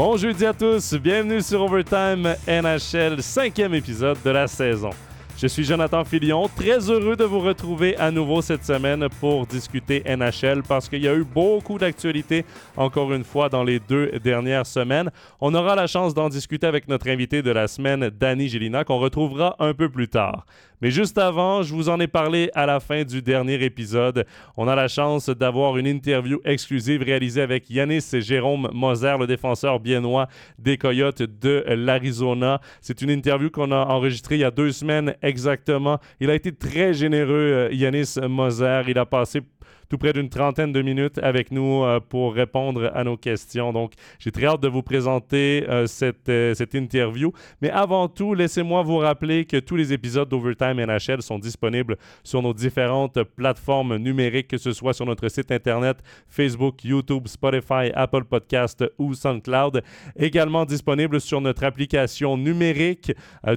Bon jeudi à tous, bienvenue sur Overtime NHL, cinquième épisode de la saison. Je suis Jonathan Filion, très heureux de vous retrouver à nouveau cette semaine pour discuter NHL parce qu'il y a eu beaucoup d'actualités encore une fois dans les deux dernières semaines. On aura la chance d'en discuter avec notre invité de la semaine, Danny Gélina, qu'on retrouvera un peu plus tard. Mais juste avant, je vous en ai parlé à la fin du dernier épisode. On a la chance d'avoir une interview exclusive réalisée avec Yanis Jérôme Moser, le défenseur biennois des Coyotes de l'Arizona. C'est une interview qu'on a enregistrée il y a deux semaines exactement. Il a été très généreux, euh, Yanis Moser. Il a passé tout près d'une trentaine de minutes avec nous euh, pour répondre à nos questions. Donc, j'ai très hâte de vous présenter euh, cette, euh, cette interview. Mais avant tout, laissez-moi vous rappeler que tous les épisodes d'Overtime NHL sont disponibles sur nos différentes plateformes numériques, que ce soit sur notre site Internet, Facebook, YouTube, Spotify, Apple Podcast ou SoundCloud. Également disponible sur notre application numérique.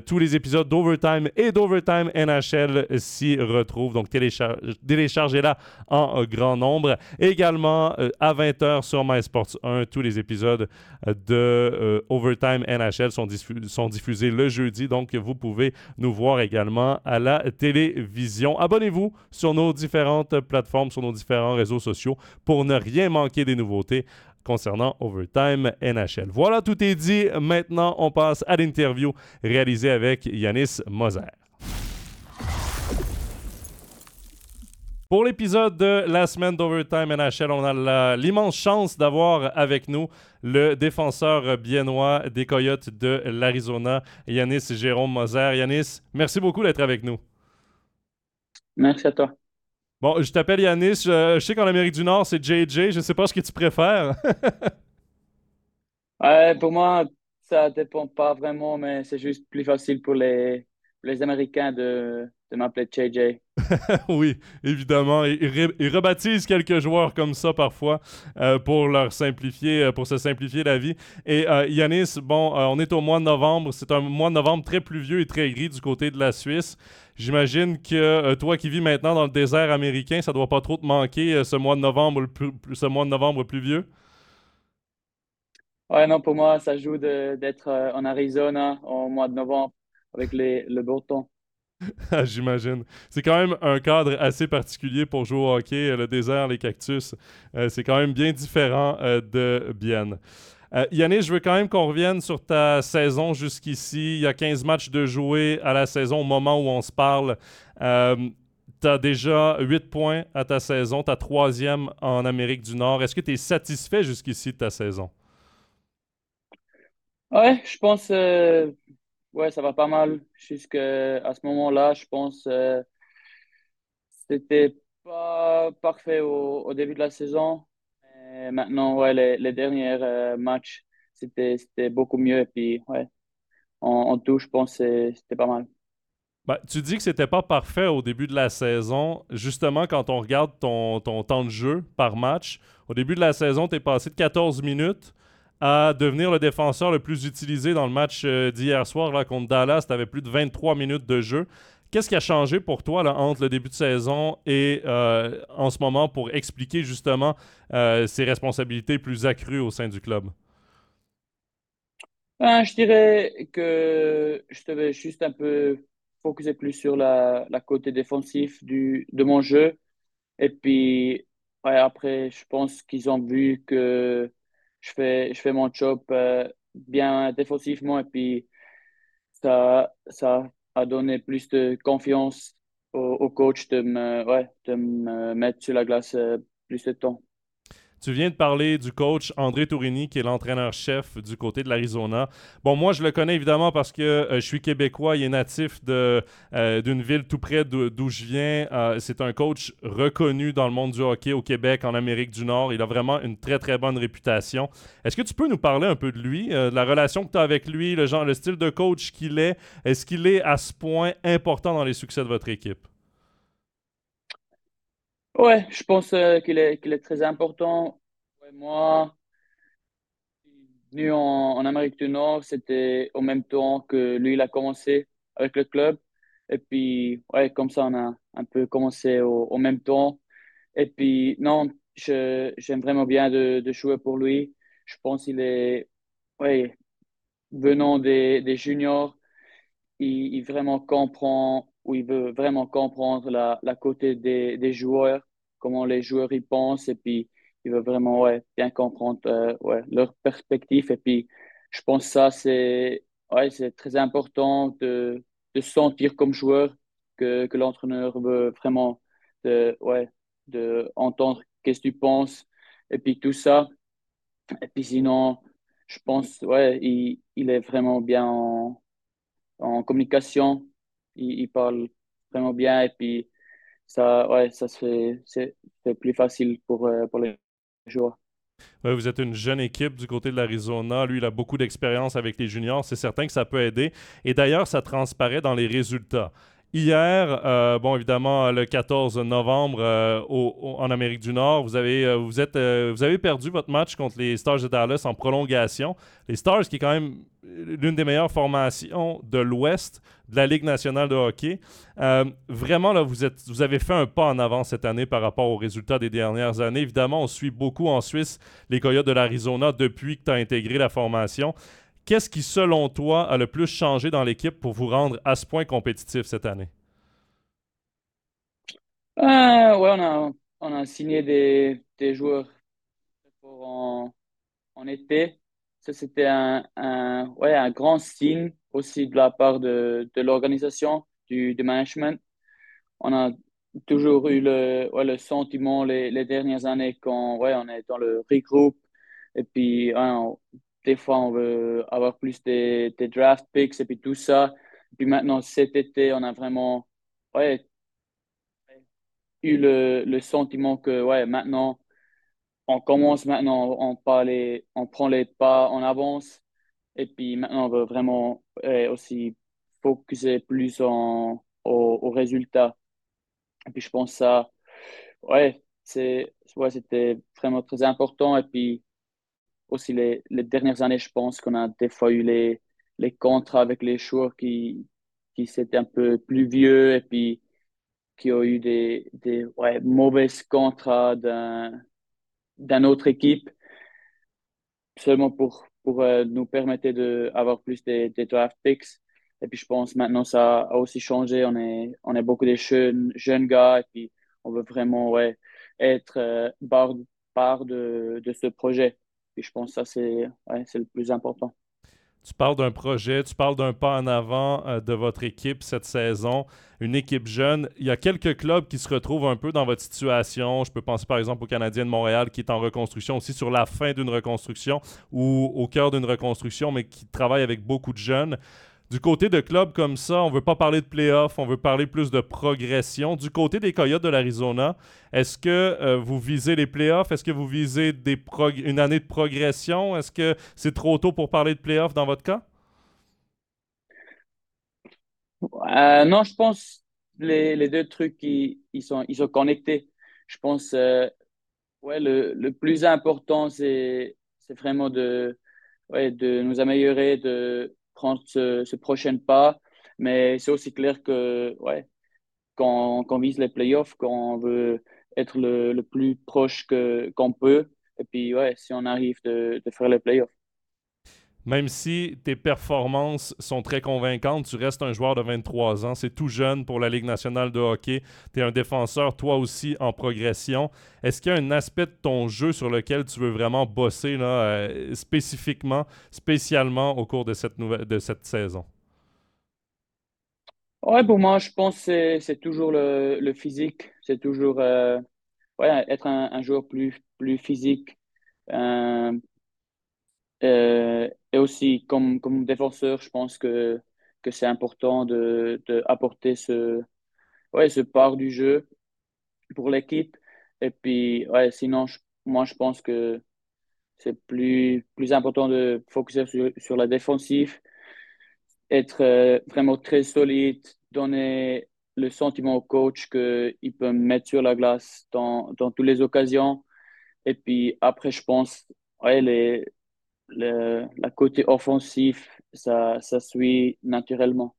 tous les épisodes d'Overtime et d'Overtime NHL s'y retrouvent. Donc, téléchargez-la en grand nombre. Également, euh, à 20h sur MySports 1, tous les épisodes euh, de euh, Overtime NHL sont, sont, diffusés le jeudi. Donc, vous pouvez nous voir également à la télévision. Abonnez-vous sur nos différentes plateformes, sur nos différents réseaux sociaux pour ne rien manquer des nouveautés concernant Overtime NHL. Voilà, tout est dit. Maintenant, on passe à l'interview réalisée avec Yanis Moser. Pour l'épisode de la semaine d'Overtime NHL, on a l'immense chance d'avoir avec nous le défenseur biennois des Coyotes de l'Arizona, Yanis Jérôme Moser. Yanis, merci beaucoup d'être avec nous. Merci à toi. Bon, je t'appelle Yanis. Je, sais qu'en Amérique du Nord, c'est JJ. Je ne sais pas ce que tu préfères. pour moi, ça ne dépend pas vraiment, mais c'est juste plus facile pour les, les Américains de, de m'appeler JJ. oui, évidemment. Ils, rebaptisent quelques joueurs comme ça parfois euh, pour leur simplifier, euh, pour se simplifier la vie. Et euh, Yanis, bon, on est au mois de novembre. C'est un mois de novembre très pluvieux et très gris du côté de la Suisse. J'imagine que toi qui vis maintenant dans le désert américain, ça doit pas trop te manquer ce mois de novembre, ce mois de novembre pluvieux? Ouais, non, pour moi, ça joue d'être en Arizona au mois de novembre avec les, le beau temps. Ah, j'imagine. C'est quand même un cadre assez particulier pour jouer au hockey. Euh, le désert, les cactus, euh, c'est quand même bien différent euh, de Bienne. Yannis, je veux quand même qu'on revienne sur ta saison jusqu'ici. Il y a 15 matchs de jouer à la saison au moment où on se parle. tu as déjà 8 points à ta saison, ta troisième en Amérique du Nord. Est-ce que tu es satisfait jusqu'ici de ta saison? Ouais, je pense Ouais, ça va pas mal. Jusqu'à ce moment-là, je pense euh, c'était pas parfait au, début de la saison. Mais maintenant, ouais, les, les derniers euh, matchs, c'était, c'était beaucoup mieux. Et puis, ouais, en, tout, je pense que c'était pas mal. Ben, tu dis que c'était pas parfait au début de la saison. Justement, quand on regarde ton, ton temps de jeu par match, au début de la saison, tu es passé de 14 minutes à devenir le défenseur le plus utilisé dans le match euh, d'hier soir là, contre Dallas. Tu avais plus de 23 minutes de jeu. Qu'est-ce qui a changé pour toi entre le début de saison et euh, en ce moment pour expliquer justement euh, ces responsabilités plus accrues au sein du club? Ben, je dirais que je devais juste un peu focuser plus sur la, côté défensif du, de mon jeu. Et puis, après, je pense qu'ils ont vu que je fais, je fais mon job euh, bien défensivement et puis ça, ça a donné plus de confiance au, coach de me, ouais, de me mettre sur la glace euh, plus de temps. Tu viens de parler du coach André Tourini, qui est l'entraîneur-chef du côté de l'Arizona. Bon, moi, je le connais évidemment parce que euh, je suis québécois. Il est natif euh, d'une ville tout près d'où je viens. Euh, c'est un coach reconnu dans le monde du hockey au Québec, en Amérique du Nord. Il a vraiment une très, très bonne réputation. Est-ce que tu peux nous parler un peu de lui, de la relation que tu as avec lui, le, genre, le style de coach qu'il est? Est-ce qu'il est à ce point important dans les succès de votre équipe? Ouais, je pense euh, qu'il est, qu'il est très important. moi, venu en, Amérique du Nord, c'était au même temps que lui, il a commencé avec le club. Et puis, ouais, comme ça, on a un peu commencé au, au même temps. Et puis, non, je, j'aime vraiment bien de, de jouer pour lui. Je pense qu'il est, ouais, venant des, des juniors, il, il, vraiment comprend ou il veut vraiment comprendre la, la côté des, des joueurs, comment les joueurs y pensent et puis il veut vraiment ouais, bien comprendre euh, ouais, leur perspective. Et puis, je pense que ça, c'est ouais, très important de, de sentir comme joueur que, que l'entraîneur veut vraiment de, ouais, de entendre qu'est-ce que tu penses et puis tout ça. Et puis sinon, je pense, ouais, il, il est vraiment bien en, en communication. Il, parle vraiment bien et puis ça, ouais, ça se fait, c'est plus facile pour, euh, pour les joueurs. Vous êtes une jeune équipe du côté de l'Arizona. Lui, il a beaucoup d'expérience avec les juniors. C'est certain que ça peut aider. Et d'ailleurs, ça transparaît dans les résultats. Hier, euh, bon, évidemment, le 14 novembre euh, en Amérique du Nord, vous avez, euh, vous, êtes, vous avez perdu votre match contre les Stars de Dallas en prolongation. Les Stars, qui est quand même l'une des meilleures formations de l'Ouest de la Ligue nationale de hockey. vraiment, là, vous, êtes, vous avez fait un pas en avant cette année par rapport aux résultats des dernières années. Évidemment, on suit beaucoup en Suisse les Coyotes de l'Arizona depuis que tu as intégré la formation. Qu'est-ce qui, selon toi, a le plus changé dans l'équipe pour vous rendre à ce point compétitif cette année? Euh, ouais, on a, on a signé des, des joueurs en, en été. Ça, c'était un, un, ouais, un grand signe aussi de la part de, de l'organisation, du, du management. On a toujours eu le, ouais, le sentiment les, les dernières années qu'on ouais, on est dans le regroupe et puis ouais, des fois, on veut avoir plus des, des, draft picks et puis tout ça. Puis maintenant, cet été, on a vraiment ouais, eu le, le sentiment que ouais, maintenant, on commence maintenant, on, on prend les pas, on avance. Et puis maintenant, on veut vraiment aussi focuser plus en, aux, résultats. Et puis je pense ça, ouais, c'est, ouais, c'était vraiment très important. Et puis aussi les, les, dernières années, je pense qu'on a des fois eu les, les contrats avec les joueurs qui, qui étaient un peu plus vieux et puis qui ont eu des, des ouais, mauvais contrats d'une autre équipe seulement pour, pour euh, nous permettre d'avoir plus des, des, draft picks. Et puis je pense maintenant ça a aussi changé. On est, on est beaucoup de jeunes, jeunes gars et puis on veut vraiment ouais, être euh, part, de, de ce projet. Et je pense que ça, c'est ouais, le plus important. Tu parles d'un projet, tu parles d'un pas en avant euh, de votre équipe cette saison, une équipe jeune. Il y a quelques clubs qui se retrouvent un peu dans votre situation. Je peux penser par exemple au Canadien de Montréal qui est en reconstruction, aussi sur la fin d'une reconstruction ou au cœur d'une reconstruction, mais qui travaille avec beaucoup de jeunes. Du côté de clubs comme ça, on ne veut pas parler de playoffs, on veut parler plus de progression. Du côté des Coyotes de l'Arizona, est-ce que euh, vous visez les playoffs? Est-ce que vous visez une année de progression? Est-ce que c'est trop tôt pour parler de playoffs dans votre cas? Euh, non, je pense les, deux trucs, ils, sont, connectés. Je pense euh, ouais, le, plus important, c'est vraiment de, de nous améliorer, de prendre ce, prochain pas. Mais c'est aussi clair que, ouais, quand, on vise les playoffs, qu'on veut être le, plus proche qu'on peut. Et puis, ouais, si on arrive de, de faire les playoffs. Même si tes performances sont très convaincantes, tu restes un joueur de 23 ans. C'est tout jeune pour la Ligue nationale de hockey. Tu es un défenseur, toi aussi, en progression. Est-ce qu'il y a un aspect de ton jeu sur lequel tu veux vraiment bosser là, euh, spécifiquement, spécialement au cours de cette, nouvelle, de cette saison? Ouais, pour moi, je pense que c'est toujours le, physique. C'est toujours euh, ouais, être un, joueur plus, plus physique. Euh, et aussi, comme, comme défenseur, je pense que, que c'est important de, de, apporter ce, ouais, ce part du jeu pour l'équipe. Et puis, ouais, sinon, moi, je pense que c'est plus, plus important de focuser sur, sur la défensive, être euh, vraiment très solide, donner le sentiment au coach qu'il peut me mettre sur la glace dans, dans toutes les occasions. Et puis après, je pense, ouais, les, le, la côté offensif, ça, ça suit naturellement.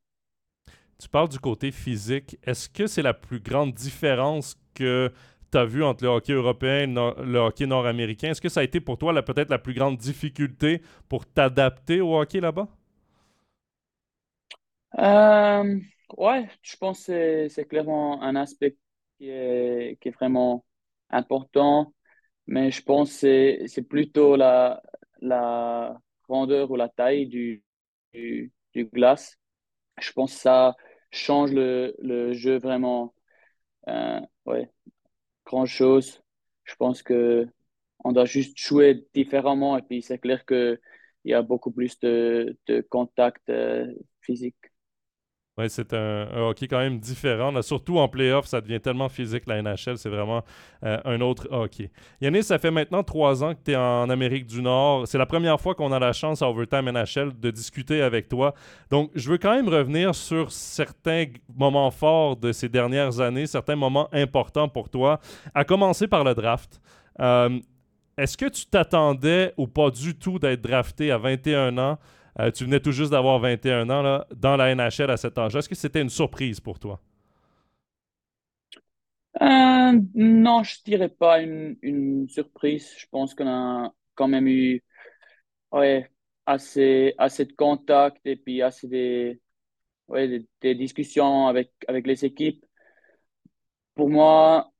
Tu parles du côté physique. Est-ce que c'est la plus grande différence que tu as vu entre le hockey européen et le hockey nord-américain? Est-ce que ça a été pour toi peut-être la plus grande difficulté pour t'adapter au hockey là-bas? Euh, ouais, je pense que c'est clairement un aspect qui est, qui est vraiment important, mais je pense que c'est plutôt la, la grandeur ou la taille du, du, glace. Je pense que ça change le, le jeu vraiment. Euh, ouais, grand chose. Je pense que on doit juste jouer différemment et puis c'est clair qu'il y a beaucoup plus de, de contact euh, physique. Oui, c'est un, hockey quand même différent. surtout en playoff, ça devient tellement physique, la NHL. C'est vraiment euh, un autre hockey. Yannis, ça fait maintenant trois ans que tu es en Amérique du Nord. C'est la première fois qu'on a la chance à Overtime NHL de discuter avec toi. Donc, je veux quand même revenir sur certains moments forts de ces dernières années, certains moments importants pour toi, à commencer par le draft. Euh, est-ce que tu t'attendais ou pas du tout d'être drafté à 21 ans? Euh, tu venais tout juste d'avoir 21 ans là, dans la NHL à cet âge. Est-ce que c'était une surprise pour toi? Euh, non, je dirais pas une, surprise. Je pense qu'on a quand même eu ouais, assez, assez de contacts et puis assez des, ouais, des, discussions avec, avec les équipes. Pour moi,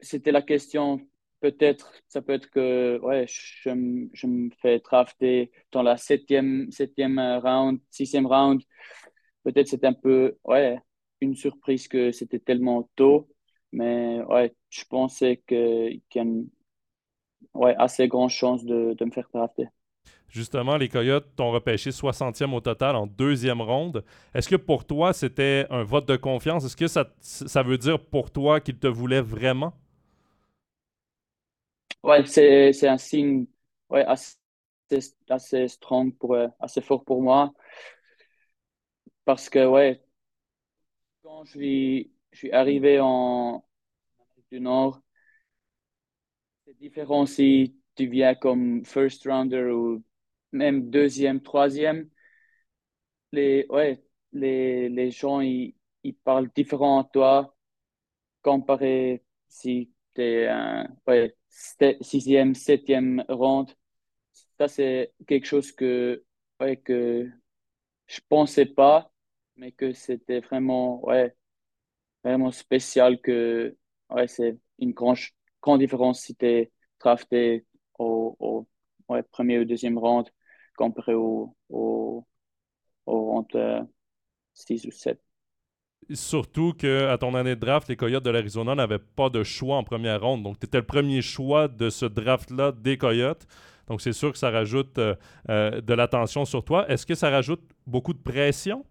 c'était la question peut-être, ça peut être que ouais, je, je me fais drafter dans la septième, septième round, sixième round. Peut-être c'est un peu ouais, une surprise que c'était tellement tôt, mais ouais, je pensais qu'il y a ouais, assez grande chance de, de me faire drafter. Justement, les Coyotes t'ont repêché 60e au total en deuxième ronde. Est-ce que pour toi, c'était un vote de confiance? Est-ce que ça, ça veut dire pour toi qu'ils te voulaient vraiment? Ouais, c'est, c'est un signe ouais, assez, assez strong, pour, euh, assez fort pour moi. Parce que, ouais, quand je suis, je suis arrivé en Amérique du Nord, c'est différent si tu viens comme first rounder ou même deuxième, troisième. Les, ouais, les, les gens, ils, ils parlent différent à toi comparé si tu es un, ouais, sixième, septième ronde. Ça, c'est quelque chose que, ouais, que je pensais pas, mais que c'était vraiment, ouais, vraiment spécial que, ouais, c'est une grande, grande différence si tu es drafté au, au ouais, premier ou deuxième ronde comparé au, au, au 6 euh, ou 7. Surtout qu'à ton année de draft, les Coyotes de l'Arizona n'avaient pas de choix en première ronde. Donc, tu étais le premier choix de ce draft-là des Coyotes. Donc, c'est sûr que ça rajoute euh, euh, de l'attention sur toi. Est-ce que ça rajoute beaucoup de pression?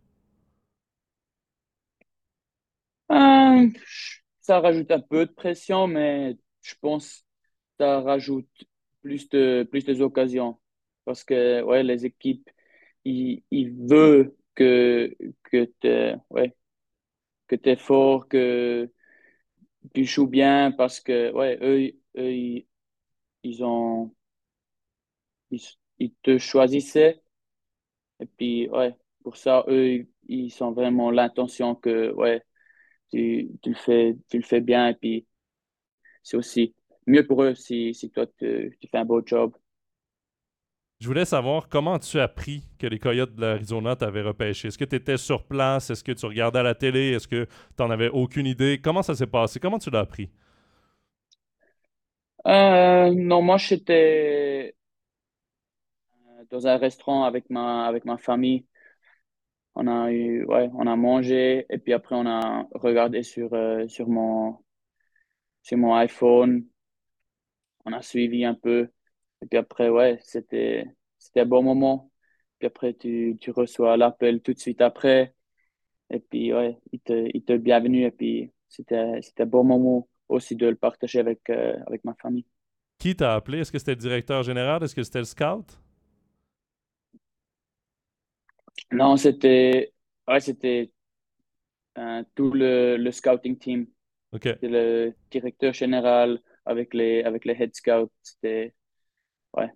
Euh, ça rajoute un peu de pression, mais je pense que ça rajoute plus de plus d'occasions. Parce que ouais, les équipes, ils, ils veulent que, que tu que tu es fort, que tu joues bien parce que, ouais, eux, eux ils, ont. Ils, te choisissaient. Et puis, ouais, pour ça, eux, ils sont vraiment l'intention que, ouais, tu, tu, le fais, tu le fais bien. Et puis, c'est aussi mieux pour eux si, si toi, tu, tu fais un beau job. Je voulais savoir comment tu as appris que les Coyotes de l'Arizona t'avaient repêché. Est-ce que tu étais sur place? Est-ce que tu regardais à la télé? Est-ce que tu n'en avais aucune idée? Comment ça s'est passé? Comment tu l'as appris? Euh, non, moi, j'étais euh, dans un restaurant avec ma, avec ma famille. On a eu, ouais, on a mangé et puis après, on a regardé sur, euh, sur, mon, sur mon iPhone. On a suivi un peu. Et puis après, ouais, c'était, c'était un bon moment. Puis après, tu, tu reçois l'appel tout de suite après. Et puis, ouais, il te, il te bienvenue. Et puis, c'était, c'était un bon moment aussi de le partager avec, euh, avec ma famille. Qui t'a appelé? Est-ce que c'était le directeur général? Est-ce que c'était le scout? Non, c'était, ouais, c'était euh, tout le, le scouting team. OK. le directeur général avec les, avec les head scouts. C'était ouais,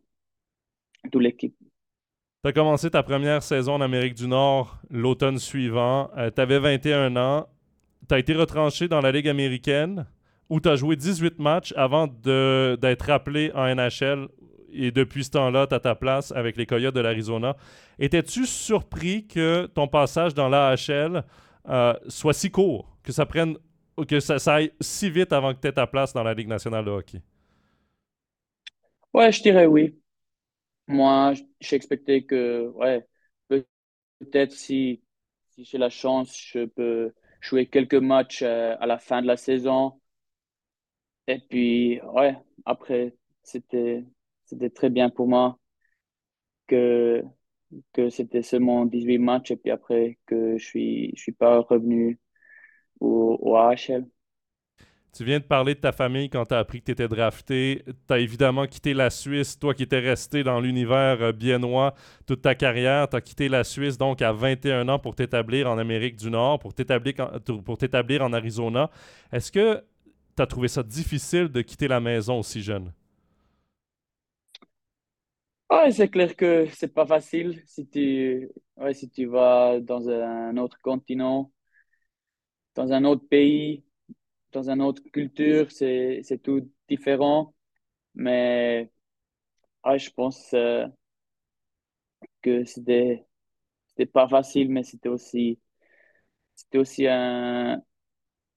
as commencé ta première saison en Amérique du Nord l'automne suivant. Euh, tu avais 21 ans. Tu as été retranché dans la Ligue américaine où tu as joué 18 matchs avant d'être appelé en NHL et depuis ce temps-là, tu ta place avec les Coyotes de l'Arizona. Étais-tu surpris que ton passage dans l'AHL euh, soit si court, que ça prenne que ça, aille si vite avant que tu aies ta place dans la Ligue nationale de hockey? Ouais, je dirais oui. Moi, j'expectais que, ouais, peut-être si, si j'ai la chance, je peux jouer quelques matchs euh, à la fin de la saison. Et puis, ouais, après, c'était, c'était très bien pour moi que, que c'était seulement 18 matchs et puis après que je suis, je suis pas revenu au, au AHL. Tu viens de parler de ta famille quand tu as appris que tu étais drafté. Tu as évidemment quitté la Suisse, toi qui étais resté dans l'univers euh, biennois toute ta carrière. Tu as quitté la Suisse donc à 21 ans pour t'établir en Amérique du Nord, pour t'établir en Arizona. Est-ce que tu as trouvé ça difficile de quitter la maison aussi jeune? Ouais, c'est clair que c'est pas facile si tu vas dans un autre continent, dans un autre pays dans une autre culture, c'est, c'est tout différent. Mais je pense euh, que c'était, c'était pas facile, mais c'était aussi, c'était aussi un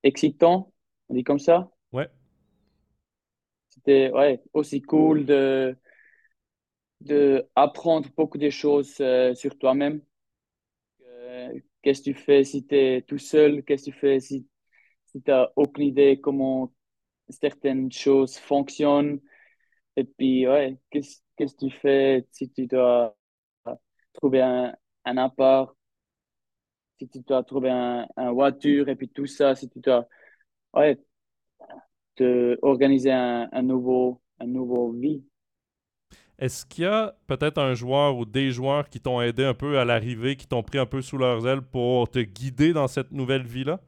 excitant, on dit comme ça. Ouais. C'était ouais, aussi cool de, de apprendre beaucoup de choses euh, sur toi-même. Euh, qu'est-ce que tu fais si tu es tout seul? Qu'est-ce que tu fais si si tu n'as aucune idée comment certaines choses fonctionnent. Et puis, ouais, qu'est-ce que tu fais si tu dois trouver un, un appart, si tu dois trouver un, un, voiture, et puis tout ça, si tu dois, ouais, te organiser un, un nouveau, un nouveau vie. Est-ce qu'il y a peut-être un joueur ou des joueurs qui t'ont aidé un peu à l'arrivée, qui t'ont pris un peu sous leurs ailes pour te guider dans cette nouvelle vie-là?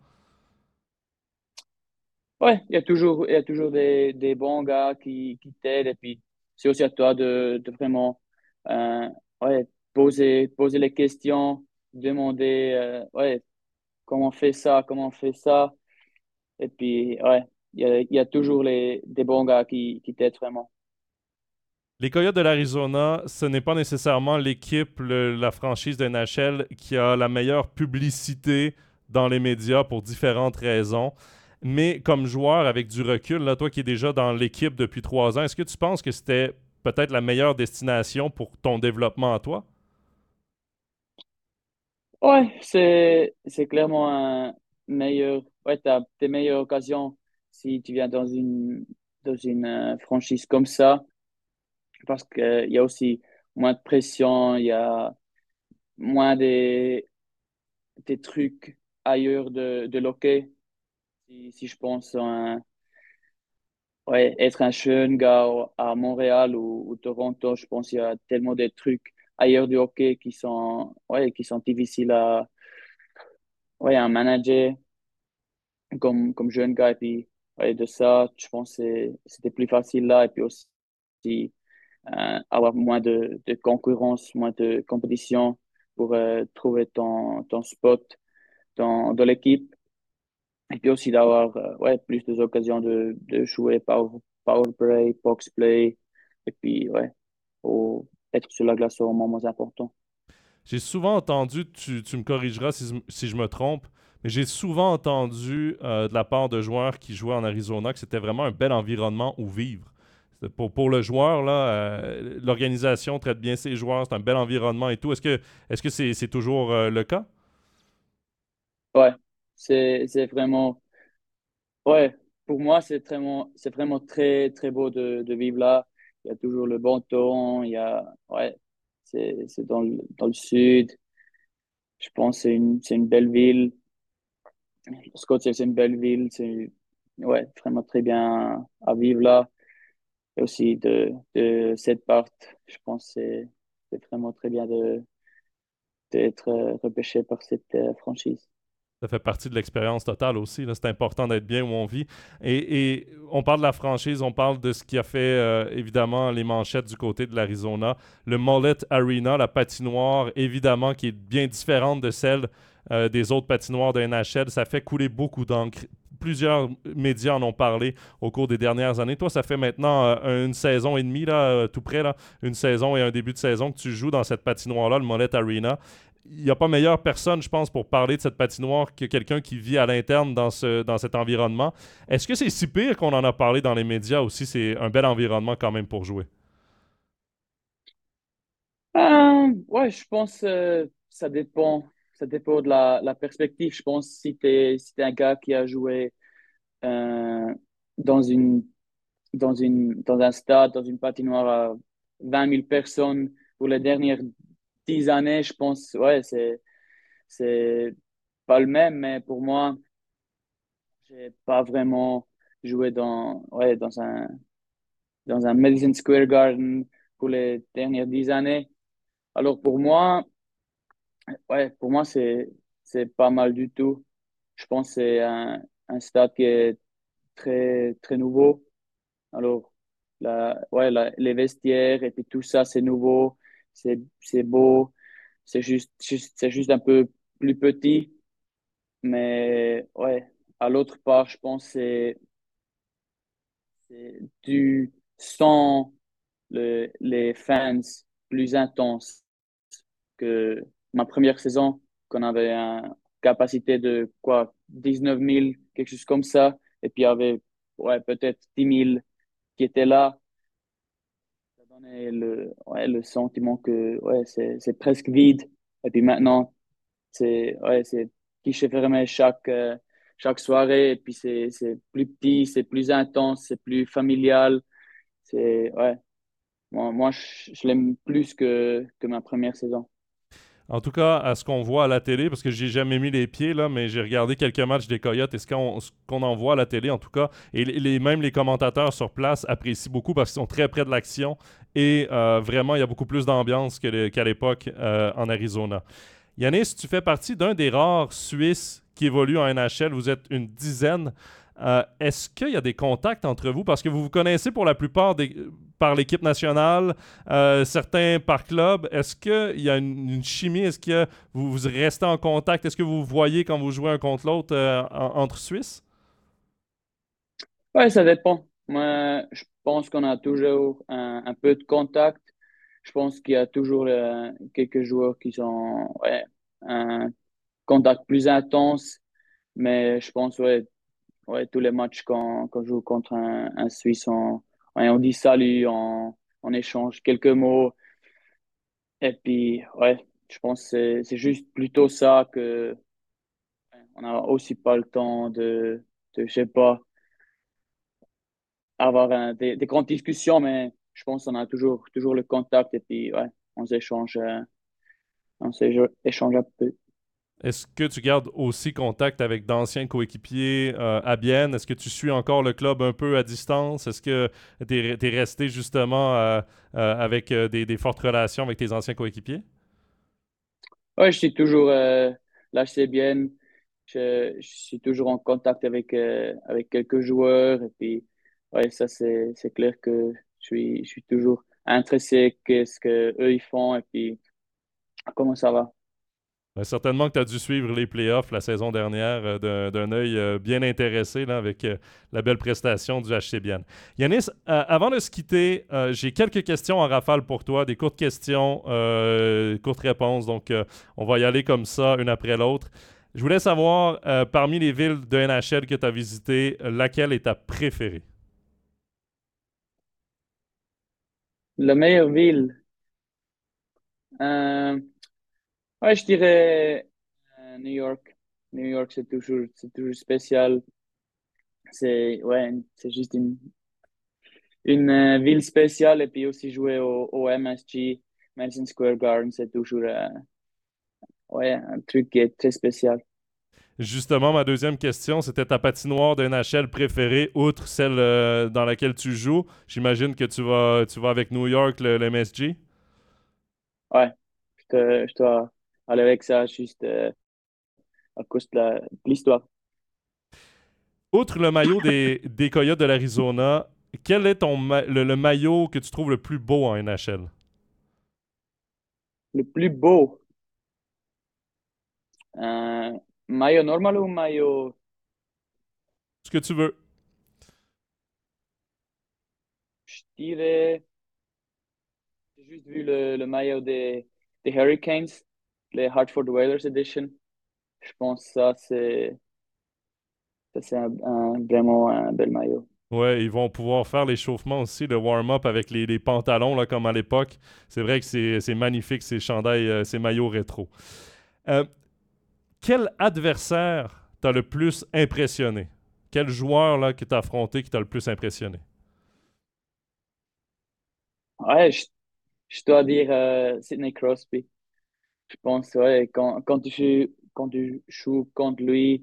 Ouais, il y a toujours, il y a toujours des, des bons gars qui, qui t'aident et puis c'est aussi à toi de, de vraiment euh, ouais, poser, poser les questions, demander euh, ouais, comment on fait ça, comment on fait ça. Et puis, ouais, il y a, toujours les, des bons gars qui, qui t'aident vraiment. Les Coyotes de l'Arizona, ce n'est pas nécessairement l'équipe, la franchise de NHL qui a la meilleure publicité dans les médias pour différentes raisons. Mais comme joueur avec du recul, là, toi qui es déjà dans l'équipe depuis trois ans, est-ce que tu penses que c'était peut-être la meilleure destination pour ton développement à toi? Oui, c'est, clairement un meilleur. Ouais, tu as tes meilleures occasions si tu viens dans une, dans une euh, franchise comme ça. Parce qu'il y a aussi moins de pression, il y a moins des, des trucs ailleurs de, de. Si, je pense à ouais, être un jeune gars à Montréal ou, Toronto, je pense qu'il y a tellement de trucs ailleurs du hockey qui sont, ouais, qui sont difficiles à, ouais, à manager comme, comme jeune gars. Et puis, ouais, de ça, je pense que c'était plus facile là. Et puis aussi, euh, avoir moins de, de concurrence, moins de compétition pour euh, trouver ton, ton spot dans, dans l'équipe. Et puis aussi d'avoir euh, ouais, plus d'occasions de, de jouer power, power play, box play. Et puis, ouais, pour être sur la glace au moment important. J'ai souvent entendu, tu, tu, me corrigeras si, si, je me trompe, mais j'ai souvent entendu euh, de la part de joueurs qui jouaient en Arizona que c'était vraiment un bel environnement où vivre. Pour, pour le joueur, là, euh, l'organisation traite bien ses joueurs, c'est un bel environnement et tout. Est-ce que est-ce que c'est toujours le cas? Ouais, c'est, vraiment, ouais, pour moi, c'est vraiment, c'est vraiment très, très beau de, de vivre là. Il y a toujours le bon temps, il y a, ouais, c'est, dans le, dans le sud. Je pense que c'est une, une belle ville. Scottsdale, c'est une belle ville. C'est, ouais, vraiment très bien à vivre là. Et aussi de, de cette part, je pense que c'est, vraiment très bien d'être repêché par cette euh, franchise ça fait partie de l'expérience totale aussi. C'est important d'être bien où on vit. Et, on parle de la franchise, on parle de ce qui a fait euh, évidemment les manchettes du côté de l'Arizona. Le Mullet Arena, la patinoire, évidemment, qui est bien différente de celle euh, des autres patinoires de NHL. Ça fait couler beaucoup d'encre. plusieurs médias en ont parlé au cours des dernières années. Toi, ça fait maintenant euh, une saison et demie, là, tout près, là, une saison et un début de saison que tu joues dans cette patinoire-là, le Mollet Arena. Il n'y a pas meilleure personne, je pense, pour parler de cette patinoire que quelqu'un qui vit à l'interne dans, ce, dans cet environnement. Est-ce que c'est si pire qu'on en a parlé dans les médias aussi? C'est un bel environnement quand même pour jouer. Euh, ouais, je pense que ça dépend. Ça dépend de la, la perspective. Je pense que si tu es, si un gars qui a joué euh, dans, une, dans, une, dans un stade, dans une patinoire à 20 000 personnes pour les dernières 10 années, je pense, ouais, c'est, c'est pas le même, mais pour moi, j'ai pas vraiment joué dans, ouais, dans un, dans un Madison Square Garden pour les dernières 10 années. Alors pour moi, ouais, pour moi, c'est, c'est pas mal du tout. Je pense que c'est un, un stade qui est très, très nouveau. Alors, la, ouais, la, les vestiaires et puis tout ça, c'est nouveau, c'est, beau. C'est juste, juste, un peu plus petit. Mais ouais, à l'autre part, je pense c'est du sans le, les fans plus intenses que ma première saison, qu'on avait une capacité de quoi, 19 000, quelque chose comme ça. Et puis il y avait ouais, peut-être 10 000 qui étaient là. Le, ouais, le sentiment que ouais, c'est presque vide. Et puis maintenant, c'est ouais, guichet fermé chaque, euh, chaque soirée. Et puis c'est plus petit, c'est plus intense, c'est plus familial. Ouais. Moi, moi je, je l'aime plus que, que ma première saison. En tout cas, à ce qu'on voit à la télé, parce que j'ai jamais mis les pieds là, mais j'ai regardé quelques matchs des Coyotes et ce qu'on en voit à la télé, en tout cas, et même les commentateurs sur place apprécient beaucoup parce qu'ils sont très près de l'action et euh, vraiment, il y a beaucoup plus d'ambiance qu'à l'époque euh, en Arizona. Yannis, tu fais partie d'un des rares Suisses qui évoluent en NHL. Vous êtes une dizaine. Euh, est-ce qu'il y a des contacts entre vous? Parce que vous vous connaissez pour la plupart par l'équipe nationale, euh, certains par club. Est-ce qu'il y a une, chimie? Est-ce que vous, vous, restez en contact? Est-ce que vous voyez quand vous jouez un contre l'autre euh, entre Suisses? Oui, ça dépend. Moi, je pense qu'on a toujours un, peu de contact. Je pense qu'il y a toujours quelques joueurs qui ont ouais, un contact plus intense. Mais je pense, ouais, ouais, tous les matchs quand, quand joue contre un, un Suisse, on, on dit salut, on, on, échange quelques mots. Et puis, ouais, je pense que c'est juste plutôt ça que on n'a aussi pas le temps de, de je sais pas, avoir des, grandes discussions, mais je pense qu'on a toujours, toujours le contact et puis, ouais, on s'échange, euh, on s'échange un peu. Est-ce que tu gardes aussi contact avec d'anciens coéquipiers euh, à Bienne? Est-ce que tu suis encore le club un peu à distance? Est-ce que tu es, resté justement euh, euh, avec des, fortes relations avec tes anciens coéquipiers? Oui, je suis toujours là chez Bienne. Je, suis toujours en contact avec, avec quelques joueurs. Et puis, ouais, ça, c'est clair que je suis, je suis toujours intéressé qu'est-ce qu'eux ils font et puis comment ça va? Ben, certainement que tu as dû suivre les playoffs la saison dernière euh, d'un œil euh, bien intéressé là, avec euh, la belle prestation du HC Bien. Yanis, avant de se quitter, j'ai quelques questions en rafale pour toi, des courtes questions, courtes réponses. Donc, on va y aller comme ça, une après l'autre. Je voulais savoir, parmi les villes de NHL que tu as visitées, laquelle est ta préférée? La meilleure ville? Ouais, je dirais euh, New York. New York, c'est toujours, c'est toujours spécial. C'est ouais, c'est juste une, une euh, ville spéciale et puis aussi jouer au, au MSG, Madison Square Garden, c'est toujours euh, ouais, un truc qui est très spécial. Justement, ma deuxième question, c'était ta patinoire de NHL préférée, outre celle dans laquelle tu joues. J'imagine que tu vas, tu vas avec New York, le, MSG. Ouais, je te, je dois aller avec ça juste euh, à cause de l'histoire. Outre le maillot des, des Coyotes de l'Arizona, quel est ton le, maillot que tu trouves le plus beau en NHL? Le plus beau? Euh, maillot normal ou maillot? Ce que tu veux. Je dirais, j'ai juste vu le, le maillot des, des Hurricanes, les Hartford Whalers Edition. Je pense que ça, c'est c'est un, un- vraiment un bel maillot. Ouais, ils vont pouvoir faire l'échauffement aussi, le warm-up avec les, les pantalons, là, comme à l'époque. C'est vrai que c'est c'est magnifique, ces chandails, euh, ces maillots rétro. Euh, quel adversaire t'a le plus impressionné? Quel joueur là, que t'as affronté qui t'a le plus impressionné? Ouais, je, je dois dire euh, Sidney Crosby. Je pense, ouais, quand, quand tu joues, quand tu joues contre lui,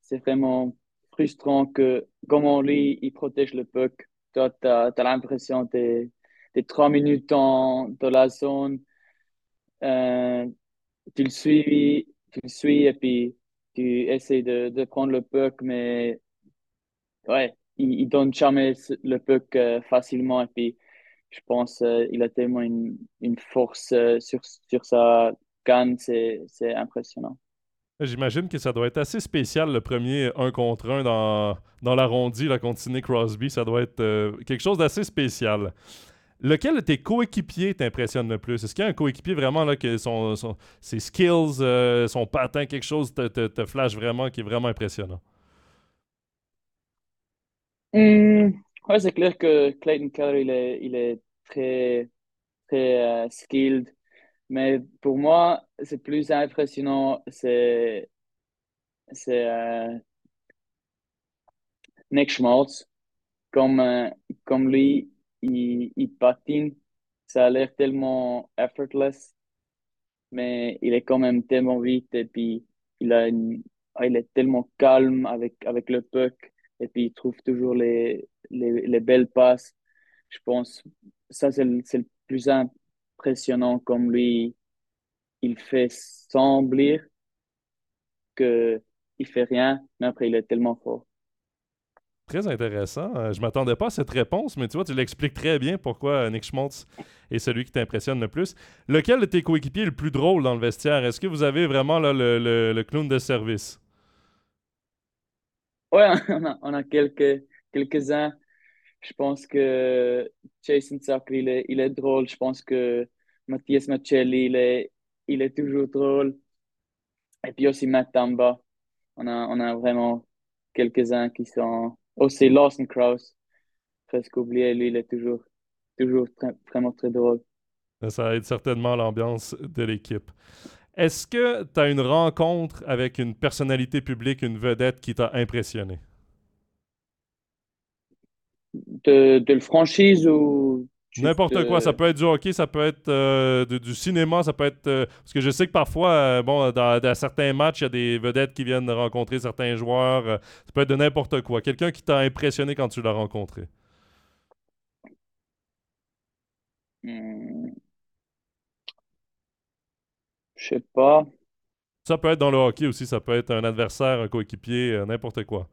c'est vraiment frustrant que comment lui, il protège le puck. Toi, tu as, l'impression que t'es, t'es trois minutes dans, dans la zone, euh, tu le suis, tu le suis et puis tu essaies de, de prendre le puck, mais ouais, il, il donne jamais ce- le puck euh, facilement et puis je pense euh, il a tellement une, une force euh, sur, sur sa canne, c'est, c'est impressionnant. J'imagine que ça doit être assez spécial le premier un contre un dans, dans l'arrondi là, contre Sidney Crosby. Ça doit être euh, quelque chose d'assez spécial. Lequel de tes coéquipiers t'impressionne le plus? Est-ce qu'il y a un coéquipier vraiment là, que son, son- ses skills, euh, son patin, quelque chose te, te, te flash vraiment qui est vraiment impressionnant? Hmm, ouais, c'est clair que Clayton Keller, il est, il est très, très euh, skilled, mais pour moi, c'est plus impressionnant, c'est, c'est euh, Nick Schmaltz. Comme, euh, comme lui, il, il patine, ça a l'air tellement effortless, mais il est quand même tellement vite et puis il a il est tellement calme avec, avec le puck et puis il trouve toujours les, les, les belles passes. Je pense ça, c'est le, plus impressionnant comme lui, il fait sembler que il fait rien, mais après il est tellement fort. Très intéressant. Euh, je m'attendais pas à cette réponse, mais tu vois, tu l'expliques très bien pourquoi euh, Nick Schmaltz est celui qui t'impressionne le plus. Lequel de tes coéquipiers est le plus drôle dans le vestiaire? Est-ce que vous avez vraiment là, le, le, le clown de service? Ouais, on a, on a quelques, quelques-uns. Je pense que Jason Tucker, il est, drôle. Je pense que Mathias Macelli, il est, il est toujours drôle. Et puis aussi Matt Tamba. On a, on a vraiment quelques-uns qui sont... Aussi Lawson Krause, presque oublié. Lui, il est toujours, toujours très- vraiment très drôle. Ça aide certainement l'ambiance de l'équipe. Est-ce que tu as une rencontre avec une personnalité publique, une vedette qui t'a impressionné? De, de le franchise ou N'importe quoi, ça euh, peut être du hockey, ça peut être euh, de- du cinéma, ça peut être... euh, parce que je sais que parfois, bon, dans, dans certains matchs, il y a des vedettes qui viennent rencontrer certains joueurs. ça peut être de n'importe quoi. Quelqu'un qui t'a impressionné quand tu l'as rencontré? hmm, je sais pas. Ça peut être dans le hockey aussi, ça peut être un adversaire, un coéquipier, n'importe quoi.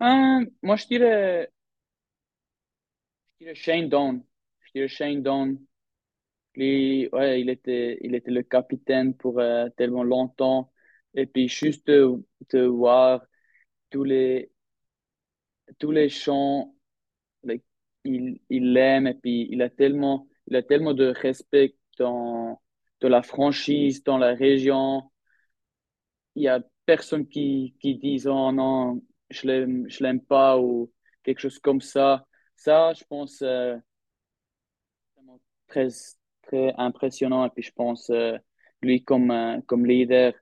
Hein, moi, je dirais, je dirais Shane Doan. Je dirais Shane Doan. Il était, il était le capitaine pour euh, tellement longtemps. Et puis, juste de, voir tous les, tous les chants, il, il l'aime et puis il a tellement, il a tellement de respect dans, dans la franchise, dans la région. Il y a personne qui, qui dit, oh non, je l'aime, je l'aime pas ou quelque chose comme ça. Ça, je pense, euh, vraiment très, très impressionnant. Et puis, je pense, euh, lui, comme, euh, comme leader,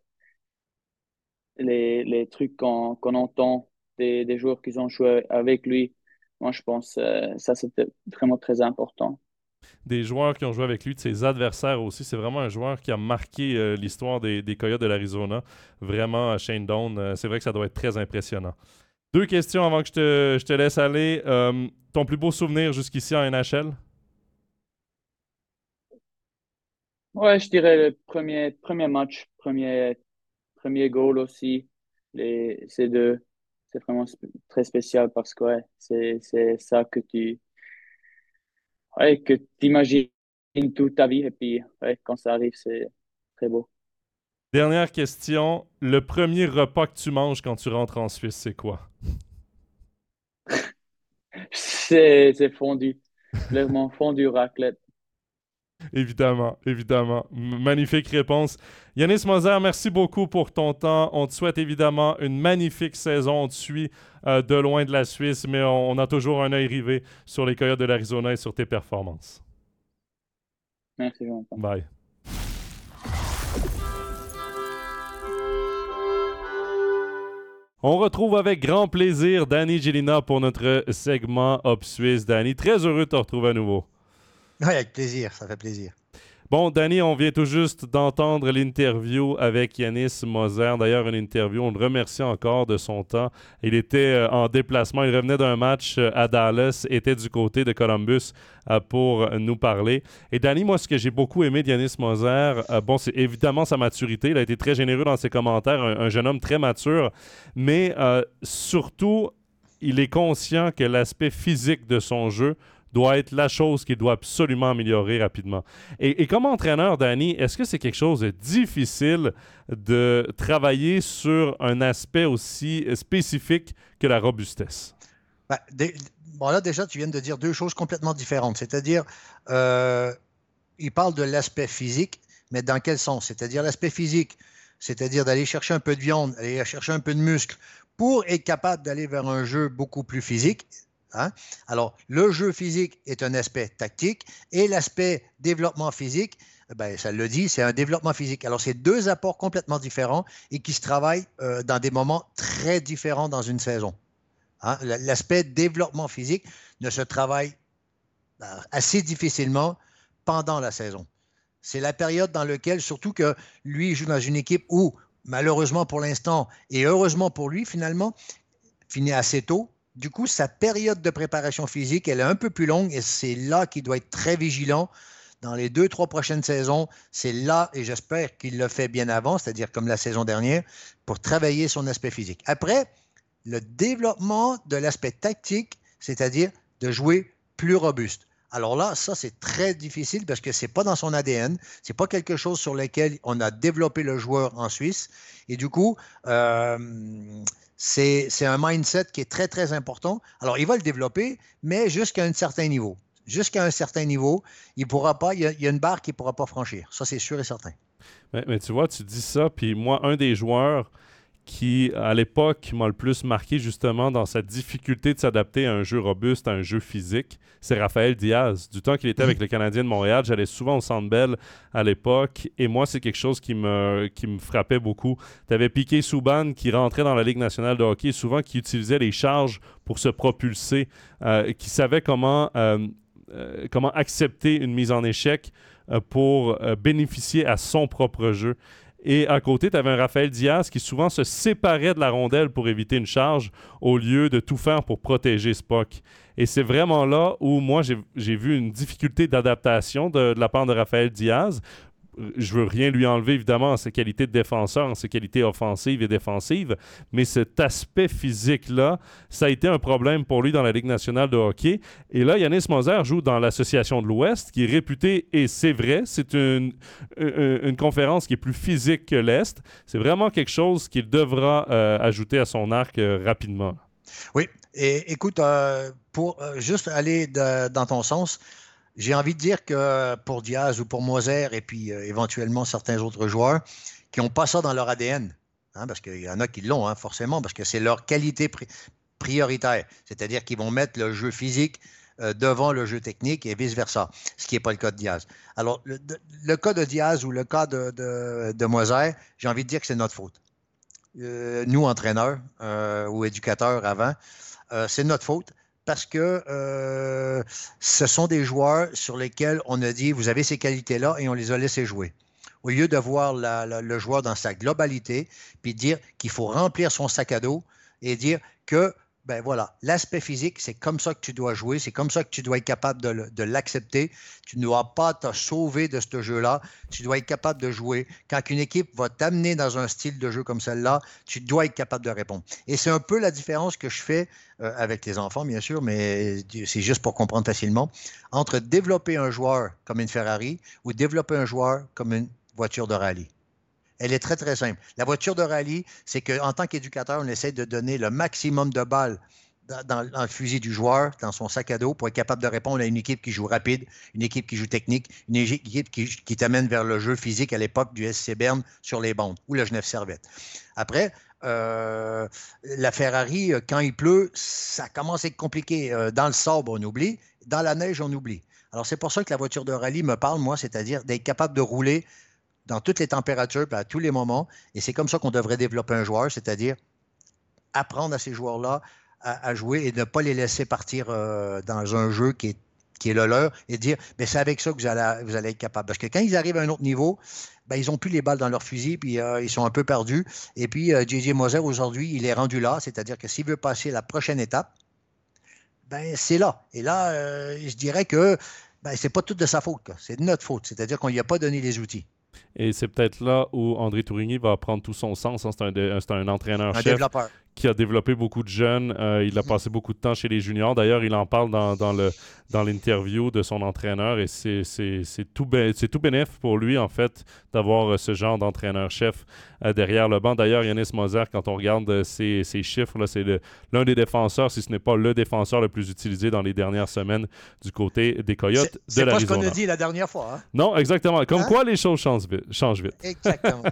les, les trucs qu'on entend des, des joueurs qui ont joué avec lui, moi, je pense, euh, ça, c'était vraiment très important. Des joueurs qui ont joué avec lui, de ses adversaires aussi. C'est vraiment un joueur qui a marqué euh, l'histoire des, Coyotes de l'Arizona. Vraiment, euh, Shane Doan, euh, c'est vrai que ça doit être très impressionnant. Deux questions avant que je te, laisse aller. Ton plus beau souvenir jusqu'ici en NHL? Ouais, je dirais le premier, premier match, premier, premier goal aussi. Les, ces deux, c'est vraiment très spécial parce que c'est ça que tu, ouais, que tu imagines toute ta vie et puis ouais, quand ça arrive, c'est très beau. Dernière question. Le premier repas que tu manges quand tu rentres en Suisse, c'est quoi? C'est fondu. Clairement, fondu raclette. Évidemment, évidemment. magnifique réponse. Yanis Moser, merci beaucoup pour ton temps. On te souhaite évidemment une magnifique saison. On te suit euh, de loin de la Suisse, mais on, a toujours un œil rivé sur les Coyotes de l'Arizona et sur tes performances. Merci, Jonathan. Bye. On retrouve avec grand plaisir Danny Gelina pour notre segment Up Suisse. Danny, très heureux de te retrouver à nouveau. Oui, avec plaisir, ça fait plaisir. Bon, Danny, on vient tout juste d'entendre l'interview avec Yanis Moser. D'ailleurs, une interview, on le remercie encore de son temps. Il était euh, en déplacement, il revenait d'un match euh, à Dallas, était du côté de Columbus euh, pour nous parler. Et Danny, moi, ce que j'ai beaucoup aimé de Yanis Moser, bon, c'est évidemment sa maturité. Il a été très généreux dans ses commentaires, un, jeune homme très mature, mais surtout, il est conscient que l'aspect physique de son jeu doit être la chose qu'il doit absolument améliorer rapidement. Et, comme entraîneur, Danny, est-ce que c'est quelque chose de difficile de travailler sur un aspect aussi spécifique que la robustesse? Ben, bon, là, déjà, tu viens de dire deux choses complètement différentes. C'est-à-dire, euh, il parle de l'aspect physique, mais dans quel sens? C'est-à-dire l'aspect physique, c'est-à-dire d'aller chercher un peu de viande, aller chercher un peu de muscle pour être capable d'aller vers un jeu beaucoup plus physique. Hein? Alors, le jeu physique est un aspect tactique et l'aspect développement physique, ben, ça le dit, c'est un développement physique. Alors, c'est deux apports complètement différents et qui se travaillent euh, dans des moments très différents dans une saison. Hein? L'aspect développement physique ne se travaille ben, assez difficilement pendant la saison. C'est la période dans laquelle, surtout que lui joue dans une équipe où, malheureusement pour l'instant, et heureusement pour lui, finalement, finit assez tôt, du coup, sa période de préparation physique, elle est un peu plus longue et c'est là qu'il doit être très vigilant dans les deux, trois prochaines saisons. C'est là, et j'espère qu'il le fait bien avant, c'est-à-dire comme la saison dernière, pour travailler son aspect physique. Après, le développement de l'aspect tactique, c'est-à-dire de jouer plus robuste. Alors là, ça, c'est très difficile parce que ce n'est pas dans son ADN. Ce n'est pas quelque chose sur lequel on a développé le joueur en Suisse. Et du coup, euh, c'est un mindset qui est très, très important. Alors, il va le développer, mais jusqu'à un certain niveau. Jusqu'à un certain niveau, il pourra pas, il y, a, une barre qu'il ne pourra pas franchir. Ça, c'est sûr et certain. Mais, mais, tu vois, tu dis ça, puis moi, un des joueurs qui, à l'époque, m'a le plus marqué justement dans sa difficulté de s'adapter à un jeu robuste, à un jeu physique, c'est Raphaël Diaz. Du temps qu'il était avec le Canadien de Montréal, j'allais souvent au Centre Bell à l'époque, et moi, c'est quelque chose qui me, qui me frappait beaucoup. Tu avais Piqué Souban qui rentrait dans la Ligue nationale de hockey, souvent qui utilisait les charges pour se propulser, euh, qui savait comment, euh, euh, comment accepter une mise en échec pour bénéficier à son propre jeu. Et à côté, tu avais un Raphaël Diaz qui souvent se séparait de la rondelle pour éviter une charge au lieu de tout faire pour protéger Spock. Et c'est vraiment là où moi j'ai vu une difficulté d'adaptation de, la part de Raphaël Diaz je veux rien lui enlever, évidemment, en ses qualités de défenseur, en ses qualités offensives et défensives, mais cet aspect physique-là, ça a été un problème pour lui dans la Ligue nationale de hockey. Et là, Yanis Moser joue dans l'Association de l'Ouest, qui est réputée, et c'est vrai, c'est une, conférence qui est plus physique que l'Est. C'est vraiment quelque chose qu'il devra euh, ajouter à son arc euh, rapidement. Oui, et écoute, euh, pour juste aller dans ton sens, j'ai envie de dire que pour Diaz ou pour Moser et puis euh, éventuellement certains autres joueurs qui n'ont pas ça dans leur ADN, hein, parce qu'il y en a qui l'ont, hein, forcément, parce que c'est leur qualité prioritaire. C'est-à-dire qu'ils vont mettre le jeu physique euh, devant le jeu technique et vice-versa, ce qui n'est pas le cas de Diaz. Alors, le, cas de Diaz ou le cas de, de, j'ai envie de dire que c'est notre faute. Euh, nous, entraîneurs ou éducateurs avant, c'est notre faute parce que euh, ce sont des joueurs sur lesquels on a dit, vous avez ces qualités-là et on les a laissés jouer. Au lieu de voir le joueur dans sa globalité, puis dire qu'il faut remplir son sac à dos et dire que ben voilà, l'aspect physique, c'est comme ça que tu dois jouer, c'est comme ça que tu dois être capable de, l'accepter. Tu ne dois pas te sauver de ce jeu-là, tu dois être capable de jouer. Quand une équipe va t'amener dans un style de jeu comme celle-là, tu dois être capable de répondre. Et c'est un peu la différence que je fais euh, avec les enfants, bien sûr, mais c'est juste pour comprendre facilement, entre développer un joueur comme une Ferrari ou développer un joueur comme une voiture de rallye. Elle est très, très simple. La voiture de rallye, c'est qu'en tant qu'éducateur, on essaie de donner le maximum de balles dans, le fusil du joueur, dans son sac à dos, pour être capable de répondre à une équipe qui joue rapide, une équipe qui joue technique, une équipe qui, t'amène vers le jeu physique à l'époque du SC Berne sur les bandes ou le Genève Servette. Après, euh, la Ferrari, euh, quand il pleut, ça commence à être compliqué. Euh, dans le sable, on oublie. Dans la neige, on oublie. Alors, c'est pour ça que la voiture de rallye me parle, moi, c'est-à-dire d'être capable de rouler dans toutes les températures, à tous les moments. Et c'est comme ça qu'on devrait développer un joueur, c'est-à-dire apprendre à ces joueurs-là à, jouer et ne pas les laisser partir dans un jeu qui est, qui est le leur et dire, mais c'est avec ça que vous allez, vous allez être capable. Parce que quand ils arrivent à un autre niveau, ben, ils n'ont plus les balles dans leur fusil, puis ils sont un peu perdus. Et puis, JJ Moser, aujourd'hui, il est rendu là, c'est-à-dire que s'il veut passer la prochaine étape, ben, c'est là. Et là, euh, je dirais que ben, c'est pas tout de sa faute, c'est de notre faute. C'est-à-dire qu'on lui a pas donné les outils. Et c'est peut-être là où André Tourigny va prendre tout son sens. Hein. C'est un, un entraîneur-chef qui a développé beaucoup de jeunes. Euh, il a mhm. passé beaucoup de temps chez les juniors. D'ailleurs, il en parle dans, dans le dans l'interview de son entraîneur et c'est tout, c'est tout bénéf pour lui, en fait, d'avoir euh, ce genre d'entraîneur-chef euh, derrière le banc. D'ailleurs, Yanis Moser, quand on regarde ses, chiffres, c'est l'un des défenseurs, si ce n'est pas le défenseur le plus utilisé dans les dernières semaines du côté des Coyotes de l'Arizona. C'est pas ce qu'on a dit la dernière fois. Hein? Non, exactement. Comme hein? quoi, les choses changent vite. Changent vite. Exactement.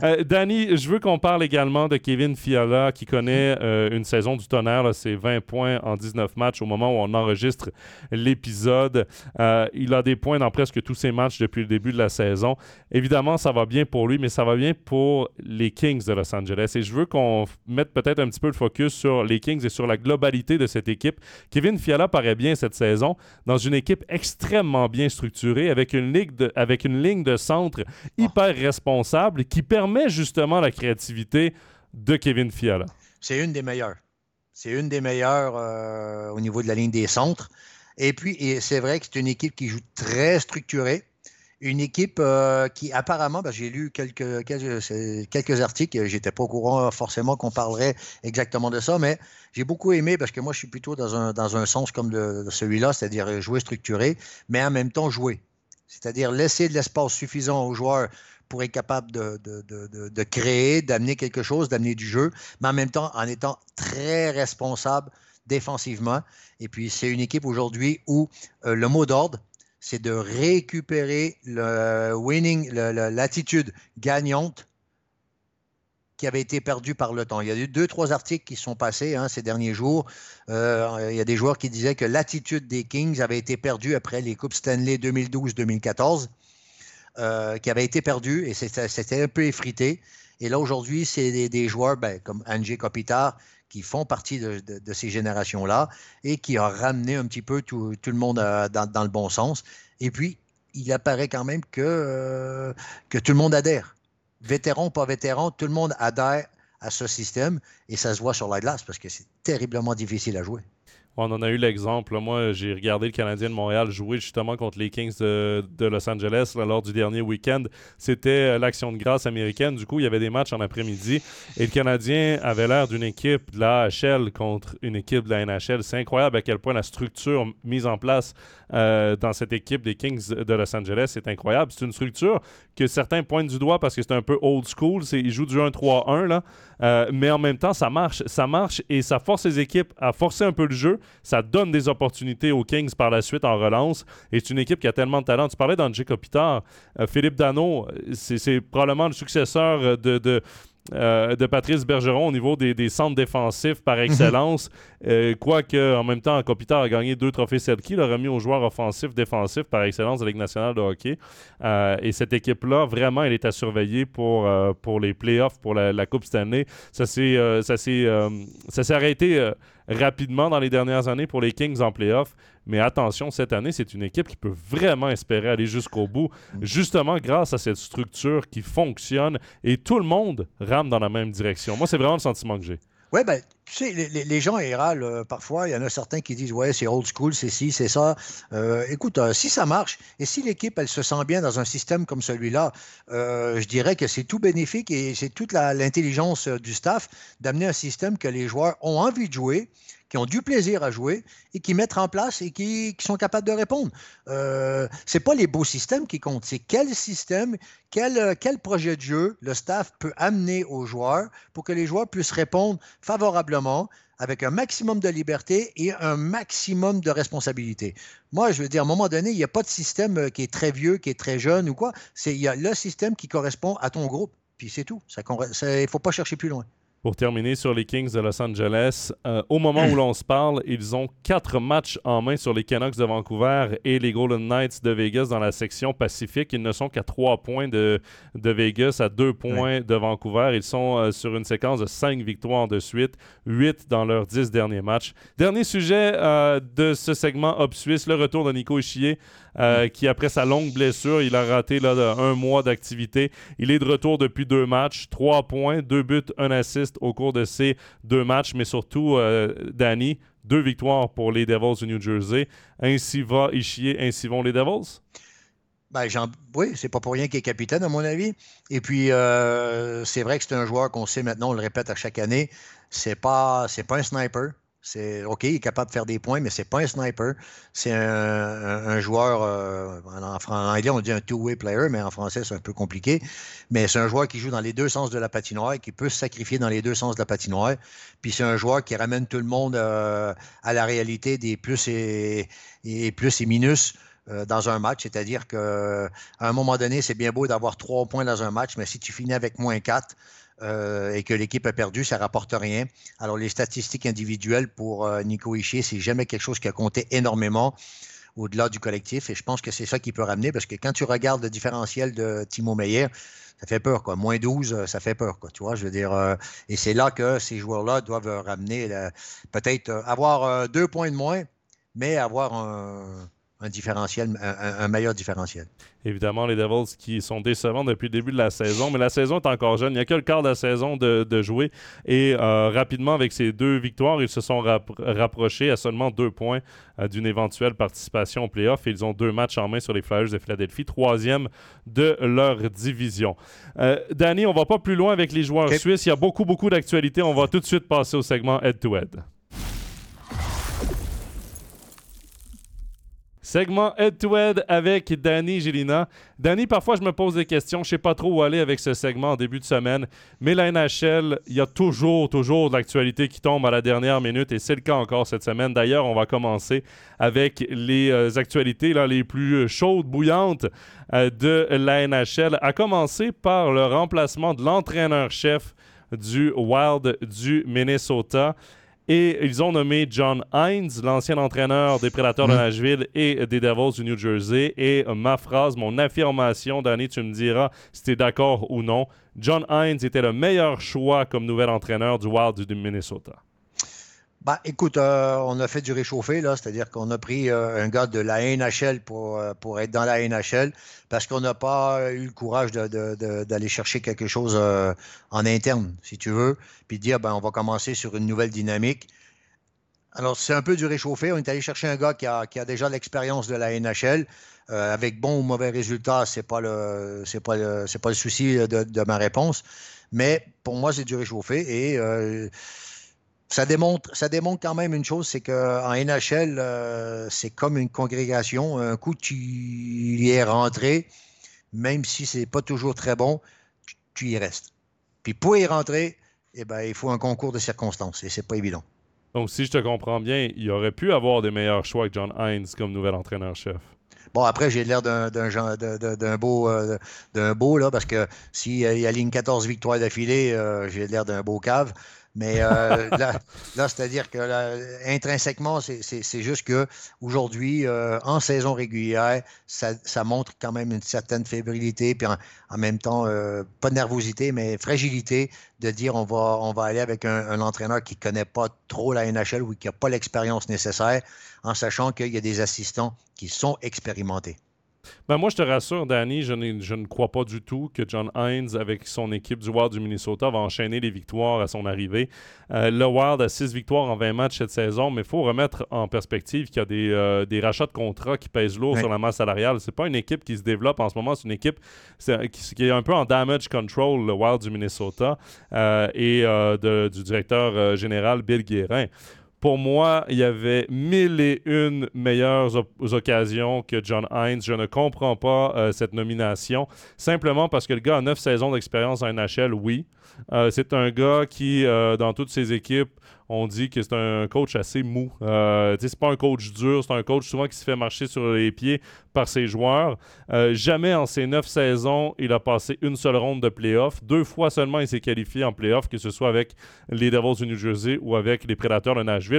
Danny, je veux qu'on parle également de Kevin Fiala qui connaît euh, une saison du tonnerre. C'est 20 points en 19 matchs au moment où on enregistre l'épisode. Euh, il a des points dans presque tous ses matchs depuis le début de la saison. Évidemment, ça va bien pour lui, mais ça va bien pour les Kings de Los Angeles. Et je veux qu'on mette peut-être un petit peu le focus sur les Kings et sur la globalité de cette équipe. Kevin Fiala paraît bien cette saison dans une équipe extrêmement bien structurée avec une, ligue de, avec une ligne de centre hyper responsable qui permet justement la créativité de Kevin Fiala. C'est une des meilleures. C'est une des meilleures euh, au niveau de la ligne des centres. Et puis, c'est vrai que c'est une équipe qui joue très structurée. Une équipe euh, qui, apparemment, ben, j'ai lu quelques, quelques, quelques articles, j'étais pas au courant forcément qu'on parlerait exactement de ça, mais j'ai beaucoup aimé parce que moi, je suis plutôt dans un, sens comme celui-là, c'est-à-dire jouer structuré, mais en même temps jouer. C'est-à-dire laisser de l'espace suffisant aux joueurs pour être capable de, créer, d'amener quelque chose, d'amener du jeu, mais en même temps en étant très responsable défensivement. Et puis, c'est une équipe aujourd'hui où euh, le mot d'ordre, c'est de récupérer le winning, l'attitude gagnante qui avait été perdue par le temps. Il y a eu deux, trois articles qui sont passés hein, ces derniers jours. Euh, il y a des joueurs qui disaient que l'attitude des Kings avait été perdue après les Coupes Stanley 2012-2014, euh, qui avait été perdue et c'était un peu effrité. Et là, aujourd'hui, c'est des, joueurs ben, comme Angie Kopitar qui font partie de, ces générations-là et qui a ramené un petit peu tout, le monde euh, dans, le bon sens. Et puis, il apparaît quand même que, euh, que tout le monde adhère. Vétéran, pas vétéran, tout le monde adhère à ce système et ça se voit sur la glace parce que c'est terriblement difficile à jouer. On en a eu l'exemple. Moi, j'ai regardé le Canadien de Montréal jouer justement contre les Kings de, Los Angeles lors du dernier week-end. C'était euh, l'action de grâce américaine. Du coup, il y avait des matchs en après-midi. Et le Canadien avait l'air d'une équipe de la AHL contre une équipe de la NHL. C'est incroyable à quel point la structure mise en place euh, dans cette équipe des Kings de Los Angeles est incroyable. C'est une structure que certains pointent du doigt parce que c'est un peu old school. Ils jouent du 1-3-1, là. Euh, mais en même temps, ça marche. Ça marche et ça force les équipes à forcer un peu le jeu. Ça donne des opportunités aux Kings par la suite en relance. Et c'est une équipe qui a tellement de talent. Tu parlais d'André Kopitar. Euh, Philippe Dano, c'est probablement le successeur de euh, de Patrice Bergeron au niveau des, centres défensifs par mhm. excellence. Euh, quoique, en même temps, Kopitar a gagné deux trophées Selkie, l'a remis aux joueurs offensifs, défensifs par excellence de la Ligue nationale de hockey. Euh, et cette équipe-là, vraiment, elle est à surveiller pour, pour les playoffs, pour la, la Coupe Stanley. Ça s'est arrêté rapidement dans les dernières années pour les Kings en playoff. Mais attention, cette année, c'est une équipe qui peut vraiment espérer aller jusqu'au bout, justement grâce à cette structure qui fonctionne et tout le monde rame dans la même direction. Moi, c'est vraiment le sentiment que j'ai. Oui, ben, tu sais, les, gens râlent parfois. Il y en a certains qui disent Ouais, c'est old school, c'est ci, c'est ça. écoute, si ça marche et si l'équipe, elle se sent bien dans un système comme celui-là, je dirais que c'est tout bénéfique et c'est toute l'intelligence du staff d'amener un système que les joueurs ont envie de jouer qui ont du plaisir à jouer et qui mettent en place et qui, sont capables de répondre. Euh, ce n'est pas les beaux systèmes qui comptent, c'est quel système, quel, euh, quel projet de jeu le staff peut amener aux joueurs pour que les joueurs puissent répondre favorablement avec un maximum de liberté et un maximum de responsabilité. Moi, je veux dire, à un moment donné, il n'y a pas de système euh, qui est très vieux, qui est très jeune ou quoi. Il y a le système qui correspond à ton groupe, puis c'est tout. Il ne faut pas chercher plus loin. Pour terminer sur les Kings de Los Angeles, euh, au moment où l'on se parle, ils ont quatre matchs en main sur les Canucks de Vancouver et les Golden Knights de Vegas dans la section Pacifique. Ils ne sont qu'à trois points de, de Vegas, à deux points de Vancouver. Ils sont euh, sur une séquence de cinq victoires de suite, huit dans leurs dix derniers matchs. Dernier sujet euh, de ce segment Hop Suisse, le retour de Nico Ischier. Qui, après sa longue blessure, il a raté là, un mois d'activité. Il est de retour depuis deux matchs, trois points, deux buts, un assist au cours de ces deux matchs, mais surtout, euh, Danny, deux victoires pour les Devils du New Jersey. Ainsi va Ishier, ainsi vont les Devils? Ben, oui, c'est pas pour rien qu'il est capitaine, à mon avis. Et puis, euh, c'est vrai que c'est un joueur qu'on sait maintenant, on le répète à chaque année, c'est pas, c'est pas un sniper. C'est OK, il est capable de faire des points, mais c'est pas un sniper. C'est un, joueur, euh, en, anglais, on dit un two-way player, mais en français, c'est un peu compliqué. Mais c'est un joueur qui joue dans les deux sens de la patinoire, qui peut se sacrifier dans les deux sens de la patinoire. Puis c'est un joueur qui ramène tout le monde euh, à la réalité des plus et, plus et minus euh, dans un match. C'est-à-dire qu'à un moment donné, c'est bien beau d'avoir trois points dans un match, mais si tu finis avec moins quatre, euh, et que l'équipe a perdu, ça rapporte rien. Alors, les statistiques individuelles pour euh, Nico Ishii, c'est jamais quelque chose qui a compté énormément au-delà du collectif. Et je pense que c'est ça qui peut ramener parce que quand tu regardes le différentiel de Timo Meyer, ça fait peur, quoi. Moins 12, euh, ça fait peur, quoi. Tu vois, je veux dire. et c'est là que ces joueurs-là doivent ramener, peut-être avoir deux points de moins, mais avoir un, un différentiel, un, meilleur différentiel. Évidemment, les Devils qui sont décevants depuis le début de la saison, mais la saison est encore jeune. Il n'y a que le quart de la saison de, jouer. Et euh, rapidement, avec ces deux victoires, ils se sont rapprochés à seulement deux points euh, d'une éventuelle participation au playoff. Ils ont deux matchs en main sur les Flyers de Philadelphie, troisième de leur division. Euh, Danny, on va pas plus loin avec les joueurs suisses. Il y a beaucoup, beaucoup d'actualités. On va tout de suite passer au segment head-to-head. head to head Segment head-to-head avec Danny Gélina. Danny, parfois je me pose des questions. Je sais pas trop où aller avec ce segment en début de semaine. Mais la NHL, il y a toujours, toujours de l'actualité qui tombe à la dernière minute et c'est le cas encore cette semaine. D'ailleurs, on va commencer avec les euh, actualités là, les plus chaudes, bouillantes euh, de la NHL. À commencer par le remplacement de l'entraîneur-chef du Wild du Minnesota. Et ils ont nommé John Hines, l'ancien entraîneur des Prédateurs de mm. Nashville et des Devils du New Jersey. Et ma phrase, mon affirmation, Danny, tu me diras si tu es d'accord ou non. John Hines était le meilleur choix comme nouvel entraîneur du Wild du Minnesota. Bah, écoute, euh, on a fait du réchauffé, là, c'est-à-dire qu'on a pris euh, un gars de la NHL pour, euh, pour être dans la NHL parce qu'on n'a pas eu le courage d'aller chercher quelque chose en interne, si tu veux, puis dire, ben, on va commencer sur une nouvelle dynamique. Alors, c'est un peu du réchauffé. On est allé chercher un gars qui a, qui a déjà l'expérience de la NHL. avec bon ou mauvais résultats, ce n'est pas, le, pas, le, pas le souci de, de, ma réponse. Mais pour moi, c'est du réchauffé et ça démontre, ça démontre quand même une chose, c'est qu'en NHL, euh, c'est comme une congrégation. Un coup, tu y es rentré, même si c'est pas toujours très bon, tu, y restes. Puis pour y rentrer, eh ben, il faut un concours de circonstances et c'est pas évident. Donc, si je te comprends bien, il aurait pu avoir des meilleurs choix que John Hines comme nouvel entraîneur-chef. Bon, après, j'ai l'air d'un, beau, euh, d'un beau, là, parce que s'il aligne 14 victoires d'affilée, euh, j'ai l'air d'un beau cave. Mais euh, là, c'est-à-dire que intrinsèquement, c'est juste que aujourd'hui, euh, en saison régulière, ça, montre quand même une certaine fébrilité, puis en, même temps, euh, pas de nervosité, mais fragilité de dire on va, on va aller avec un, entraîneur qui ne connaît pas trop la NHL ou qui n'a pas l'expérience nécessaire, en sachant qu'il y a des assistants qui sont expérimentés. Ben moi, je te rassure, Danny, je, je, ne crois pas du tout que John Hines, avec son équipe du Wild du Minnesota, va enchaîner les victoires à son arrivée. Euh, le Wild a 6 victoires en 20 matchs cette saison, mais il faut remettre en perspective qu'il y a des, euh, des, rachats de contrats qui pèsent lourd sur la masse salariale. C'est pas une équipe qui se développe en ce moment, c'est une équipe qui, qui, est un peu en damage control, le Wild du Minnesota, euh, et de, du directeur général Bill Guérin pour moi, il y avait mille et une meilleures occasions que John Hines. Je ne comprends pas euh, cette nomination. Simplement parce que le gars a neuf saisons d'expérience en NHL, oui. Euh, c'est un gars qui, euh, dans toutes ses équipes, on dit que c'est un coach assez mou. Euh, c'est pas un coach dur, c'est un coach souvent qui se fait marcher sur les pieds par ses joueurs. Jamais en ses neuf saisons, il a passé une seule ronde de playoff. Deux fois seulement, il s'est qualifié en playoff, que ce soit avec les Devils du New Jersey ou avec les Prédateurs de Nashville.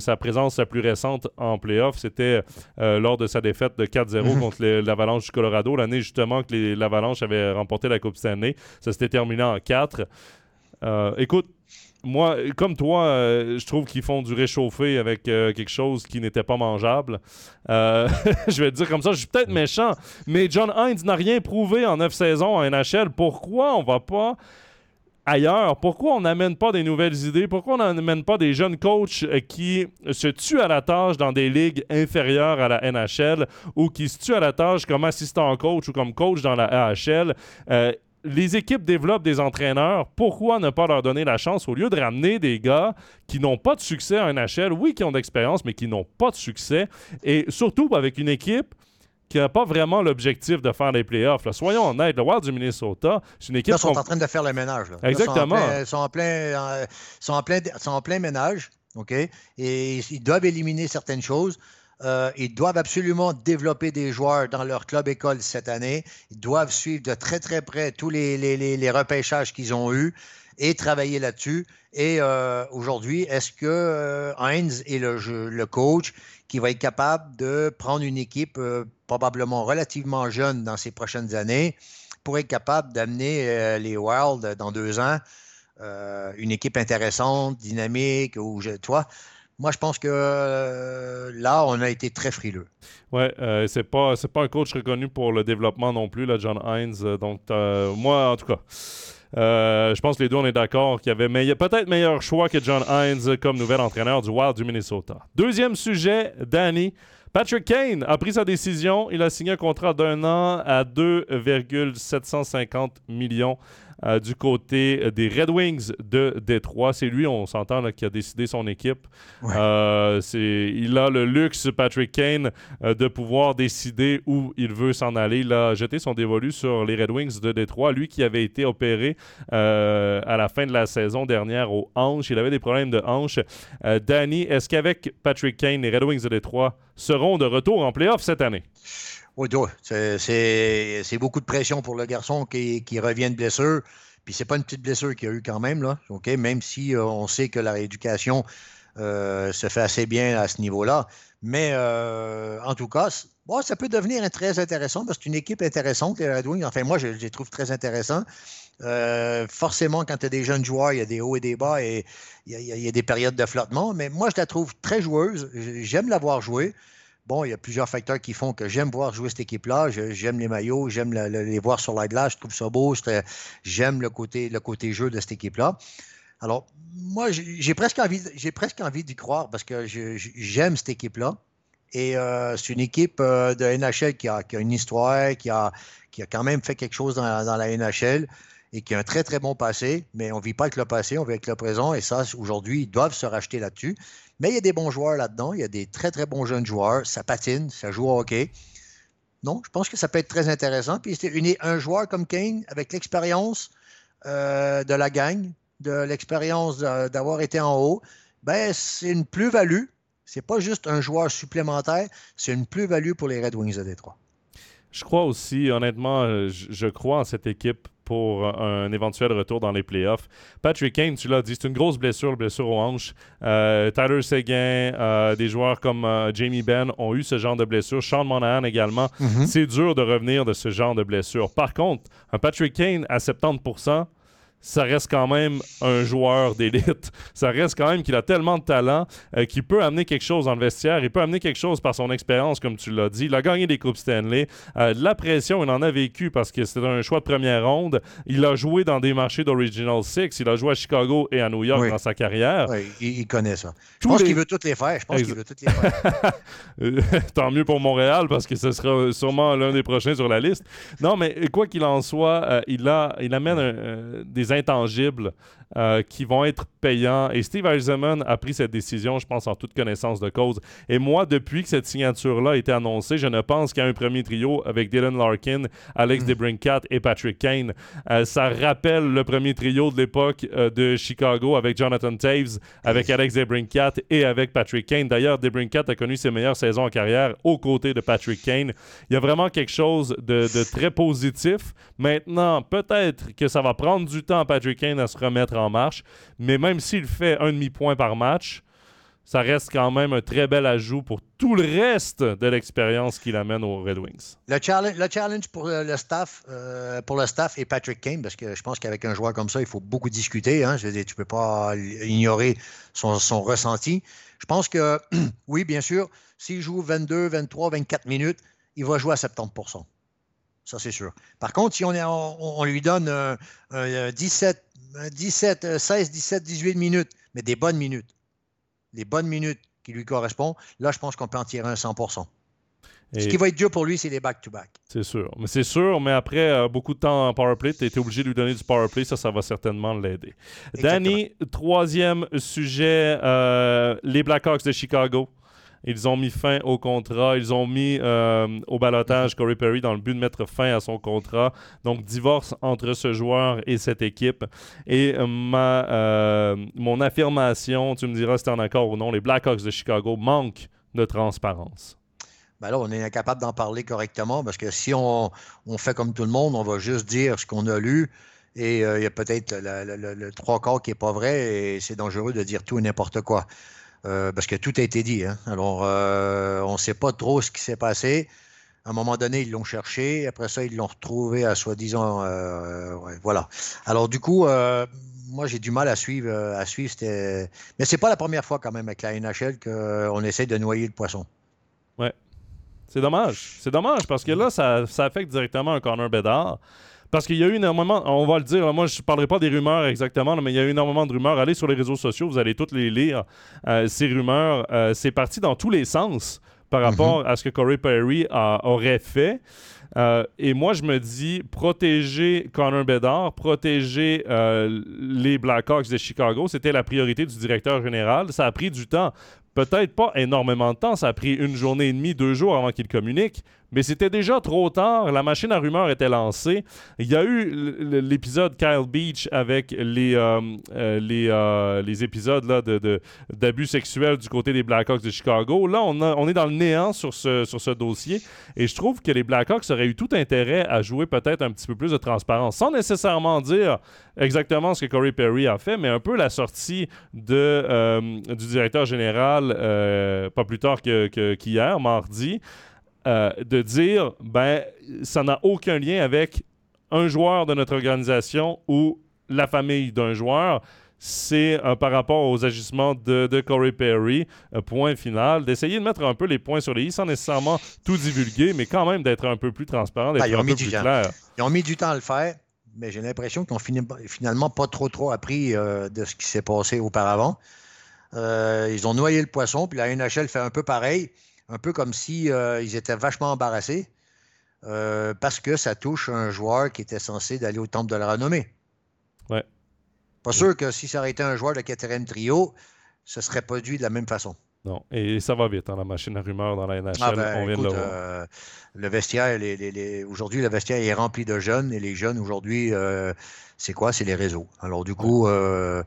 Sa présence la plus récente en playoff, c'était euh, lors de sa défaite de 4-0 mhm. contre l'Avalanche du Colorado, l'année justement que l'Avalanche avait remporté la Coupe Stanley. Ça s'était terminé en 4. Euh, écoute, moi, comme toi, euh, je trouve qu'ils font du réchauffé avec euh, quelque chose qui n'était pas mangeable. Euh, je vais te dire comme ça, je suis peut-être méchant, mais John Hines n'a rien prouvé en neuf saisons en NHL. Pourquoi on va pas ailleurs? Pourquoi on n'amène pas des nouvelles idées? Pourquoi on n'amène pas des jeunes coachs qui se tuent à la tâche dans des ligues inférieures à la NHL ou qui se tuent à la tâche comme assistant coach ou comme coach dans la AHL? les équipes développent des entraîneurs, pourquoi ne pas leur donner la chance au lieu de ramener des gars qui n'ont pas de succès en NHL, oui, qui ont d'expérience, mais qui n'ont pas de succès, et surtout avec une équipe qui n'a pas vraiment l'objectif de faire les playoffs. Soyons honnêtes, le Wild du Minnesota, c'est une équipe... Ils sont en train de faire le ménage. Exactement. ils, sont en plein, sont en plein, sont en plein ménage, OK? Et ils doivent éliminer certaines choses. Euh, ils doivent absolument développer des joueurs dans leur club école cette année. Ils doivent suivre de très très près tous les, les, repêchages qu'ils ont eus et travailler là-dessus. Et euh, aujourd'hui, est-ce que euh, Heinz est le, le, coach qui va être capable de prendre une équipe probablement relativement jeune dans ces prochaines années pour être capable d'amener les Wild dans deux ans une équipe intéressante, dynamique, ou toi, moi, je pense que euh, là, on a été très frileux. Euh, c'est pas pas un coach reconnu pour le développement non plus, John Hines. Euh, donc, moi, en tout cas. je pense que les deux, on est d'accord qu'il y avait peut-être meilleur choix que John Hines comme nouvel entraîneur du Wild du Minnesota. Deuxième sujet, Danny. Patrick Kane a pris sa décision. Il a signé un contrat d'un an à 2,750 millions euh, du côté euh, des Red Wings de Détroit. C'est lui, on s'entend, qui a décidé son équipe. Euh, il a le luxe, Patrick Kane, de pouvoir décider où il veut s'en aller. Il a jeté son dévolu sur les Red Wings de Détroit. Lui qui avait été opéré à la fin de la saison dernière aux hanches. Il avait des problèmes de hanches. Danny, est-ce qu'avec Patrick Kane, les Red Wings de Détroit seront de retour en playoff cette année? Oui, c'est beaucoup de pression pour le garçon qui, revient de blessure. Puis c'est pas une petite blessure qu'il a eu quand même, là, OK? Même si euh, on sait que la rééducation euh, se fait assez bien à ce niveau-là. Mais euh, en tout cas, ça peut devenir très intéressant parce que c'est une équipe intéressante, les Red. Enfin, moi, je, les trouve très intéressants. forcément, quand tu as des jeunes joueurs, il y a des hauts et des bas et il y, y, a des périodes de flottement. Mais moi, je la trouve très joueuse. J'aime la voir jouer. Bon, il y a plusieurs facteurs qui font que j'aime voir jouer cette équipe-là. J'aime les maillots, j'aime les voir sur la glace, je trouve ça beau. J'aime le côté, jeu de cette équipe-là. Alors, moi, j'ai presque envie, d'y croire parce que j'aime cette équipe-là. Et euh, c'est une équipe euh, de NHL qui a, une histoire, qui a, qui a quand même fait quelque chose dans, dans, la NHL et qui a un très, très bon passé. Mais on ne vit pas avec le passé, on vit avec le présent. Et ça, aujourd'hui, ils doivent se racheter là-dessus. Mais il y a des bons joueurs là-dedans. Il y a des très, très bons jeunes joueurs. Ça patine, ça joue au hockey. Non, je pense que ça peut être très intéressant. Puis c'est un joueur comme Kane, avec l'expérience euh, de la gang, de l'expérience d'avoir été en haut, ben, c'est une plus-value. C'est pas juste un joueur supplémentaire, c'est une plus-value pour les Red Wings de Détroit. Je crois aussi, honnêtement, je crois en cette équipe pour un éventuel retour dans les playoffs. Patrick Kane, tu l'as dit, c'est une grosse blessure, blessure aux hanches. Euh, Tyler Seguin, euh, des joueurs comme Jamie Benn ont eu ce genre de blessure. Sean Monahan également. Mhm. C'est dur de revenir de ce genre de blessure. Par contre, un Patrick Kane à 70%, ça reste quand même un joueur d'élite. Ça reste quand même qu'il a tellement de talent euh, qu'il peut amener quelque chose dans le vestiaire. Il peut amener quelque chose par son expérience, comme tu l'as dit. Il a gagné des Coupes Stanley. Euh, la pression, il en a vécu parce que c'était un choix de première ronde. Il a joué dans des marchés d'Original Six. Il a joué à Chicago et à New York dans sa carrière. Oui, il, connaît ça. Je pense qu'il veut toutes les faire. Je pense qu'il veut toutes les faire. Tant mieux pour Montréal parce que ce sera sûrement l'un des prochains sur la liste. Non, mais quoi qu'il en soit, euh, il, a, il amène des intangibles euh, qui vont être payants. Et Steve Eisenman a pris cette décision, je pense, en toute connaissance de cause. Et moi, depuis que cette signature-là a été annoncée, je ne pense qu'à un premier trio avec Dylan Larkin, Alex mm. DeBrincat et Patrick Kane. Euh, ça rappelle le premier trio de l'époque euh, de Chicago avec Jonathan Taves, avec Alex DeBrincat et avec Patrick Kane. D'ailleurs, DeBrincat a connu ses meilleures saisons en carrière aux côtés de Patrick Kane. Il y a vraiment quelque chose de, de très positif. Maintenant, peut-être que ça va prendre du temps à Patrick Kane à se remettre en marche. Mais même s'il fait un demi-point par match, ça reste quand même un très bel ajout pour tout le reste de l'expérience qu'il amène aux Red Wings. Le challenge, le challenge pour le staff, euh, pour le staff est Patrick Kane, parce que je pense qu'avec un joueur comme ça, il faut beaucoup discuter. Hein. Je veux dire, tu peux pas ignorer son, son ressenti. Je pense que, oui, bien sûr, s'il joue 22, 23, 24 minutes, il va jouer à 70 ça, c'est sûr. Par contre, si on, est, on, lui donne 17, 17, 16, 17, 18 minutes, mais des bonnes minutes, des bonnes minutes qui lui correspondent, là, je pense qu'on peut en tirer un 100% Ce qui va être dur pour lui, c'est les back-to-back. C'est sûr. Mais c'est sûr, mais après euh, beaucoup de temps en powerplay, tu été obligé de lui donner du powerplay, ça, ça va certainement l'aider. Danny, troisième sujet, euh, les Blackhawks de Chicago. Ils ont mis fin au contrat. Ils ont mis euh, au balotage Corey Perry dans le but de mettre fin à son contrat. Donc, divorce entre ce joueur et cette équipe. Et euh, ma, euh, mon affirmation, tu me diras si tu en accord ou non, les Blackhawks de Chicago manquent de transparence. Ben là, on est incapable d'en parler correctement parce que si on, fait comme tout le monde, on va juste dire ce qu'on a lu. Et il y a peut-être le, trois quarts qui n'est pas vrai et c'est dangereux de dire tout et n'importe quoi. Euh, parce que tout a été dit. Hein. Alors, euh, on ne sait pas trop ce qui s'est passé. À un moment donné, ils l'ont cherché. Après ça, ils l'ont retrouvé à soi-disant. Euh, voilà. Alors, du coup, moi, j'ai du mal à suivre. à suivre Mais c'est pas la première fois, quand même, avec la NHL, qu'on essaie de noyer le poisson. Ouais. C'est dommage. C'est dommage parce que là, ça, ça affecte directement un corner Bédard. Parce qu'il y a eu énormément, on va le dire, moi je ne parlerai pas des rumeurs exactement, mais il y a eu énormément de rumeurs. Allez sur les réseaux sociaux, vous allez toutes les lire. Euh, ces rumeurs, euh, c'est parti dans tous les sens par mhm. rapport à ce que Corey Perry aurait fait. Euh, et moi, je me dis, protéger Connor Bedard, protéger les Blackhawks de Chicago, c'était la priorité du directeur général. Ça a pris du temps. Peut-être pas énormément de temps, ça a pris une journée et demie, deux jours avant qu'il communique, mais c'était déjà trop tard. La machine à rumeurs était lancée. Il y a eu l'épisode Kyle Beach avec les, euh, euh, les, euh, les, épisodes là, de, d'abus sexuels du côté des Blackhawks de Chicago. Là, on, est dans le néant sur ce, sur ce dossier. Et je trouve que les Blackhawks auraient eu tout intérêt à jouer peut-être un petit peu plus de transparence, sans nécessairement dire exactement ce que Corey Perry a fait, mais un peu la sortie de, du directeur général, pas plus tard qu'hier, mardi. Euh, de dire ben ça n'a aucun lien avec un joueur de notre organisation ou la famille d'un joueur. C'est euh, par rapport aux agissements de, Corey Perry, euh, point final, d'essayer de mettre un peu les points sur les i sans nécessairement tout divulguer, mais quand même d'être un peu plus transparent, d'être ah, un peu plus clair. Ils ont mis du temps à le faire, mais j'ai l'impression qu'ils n'ont finalement pas trop trop appris de ce qui s'est passé auparavant. ils ont noyé le poisson, puis la NHL fait un peu pareil un peu comme si euh, ils étaient vachement embarrassés euh, parce que ça touche un joueur qui était censé d'aller au temple de la renommée. Ouais. Pas sûr que si ça aurait été un joueur de quatrième trio, ce serait produit de la même façon. Non, et ça va vite, hein, la machine à rumeurs dans la NHL, ah ben, on vient de le voir. Euh, le vestiaire, aujourd'hui, le vestiaire est rempli de jeunes, et les jeunes, aujourd'hui, c'est quoi? C'est les réseaux. Alors, du coup, euh,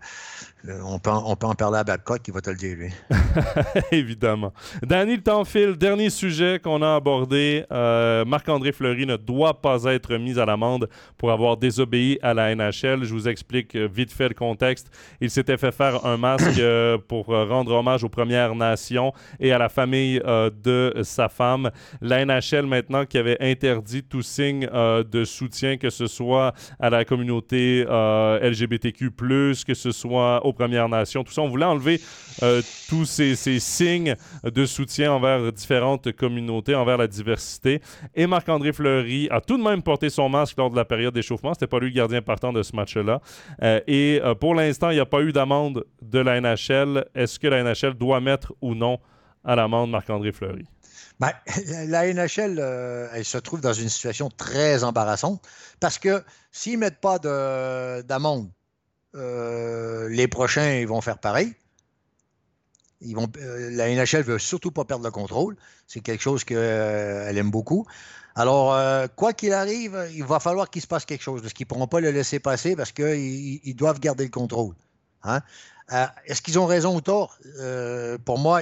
on peut, en, parler à Babcock qui va te le dire, lui. Évidemment. Danny, le temps file. Dernier sujet qu'on a abordé. Euh, Marc-André Fleury ne doit pas être mis à l'amende pour avoir désobéi à la NHL. Je vous explique vite fait le contexte. Il s'était fait faire un masque euh, pour rendre hommage aux Premières Nations et à la famille de sa femme. La NHL maintenant qui avait interdit tout signe de soutien, que ce soit à la communauté LGBTQ, que ce soit aux Premières Nations, tout ça. On voulait enlever tous ces, signes de soutien envers différentes communautés, envers la diversité. Et Marc-André Fleury a tout de même porté son masque lors de la période d'échauffement. C'était pas lui le gardien partant de ce match-là. Euh, et euh, pour l'instant, il n'y a pas eu d'amende de la NHL. Est-ce que la NHL doit mettre ou non à l'amende Marc-André Fleury? Ben, la NHL, euh, elle se trouve dans une situation très embarrassante parce que s'ils ne mettent pas d'amende, les prochains ils vont faire pareil. Ils vont, la NHL ne veut surtout pas perdre le contrôle. C'est quelque chose qu'elle aime beaucoup. Alors, euh, quoi qu'il arrive, il va falloir qu'il se passe quelque chose parce qu'ils ne pourront pas le laisser passer parce qu'ils doivent garder le contrôle. Hein. Euh, est-ce qu'ils ont raison ou tort? Euh, pour moi,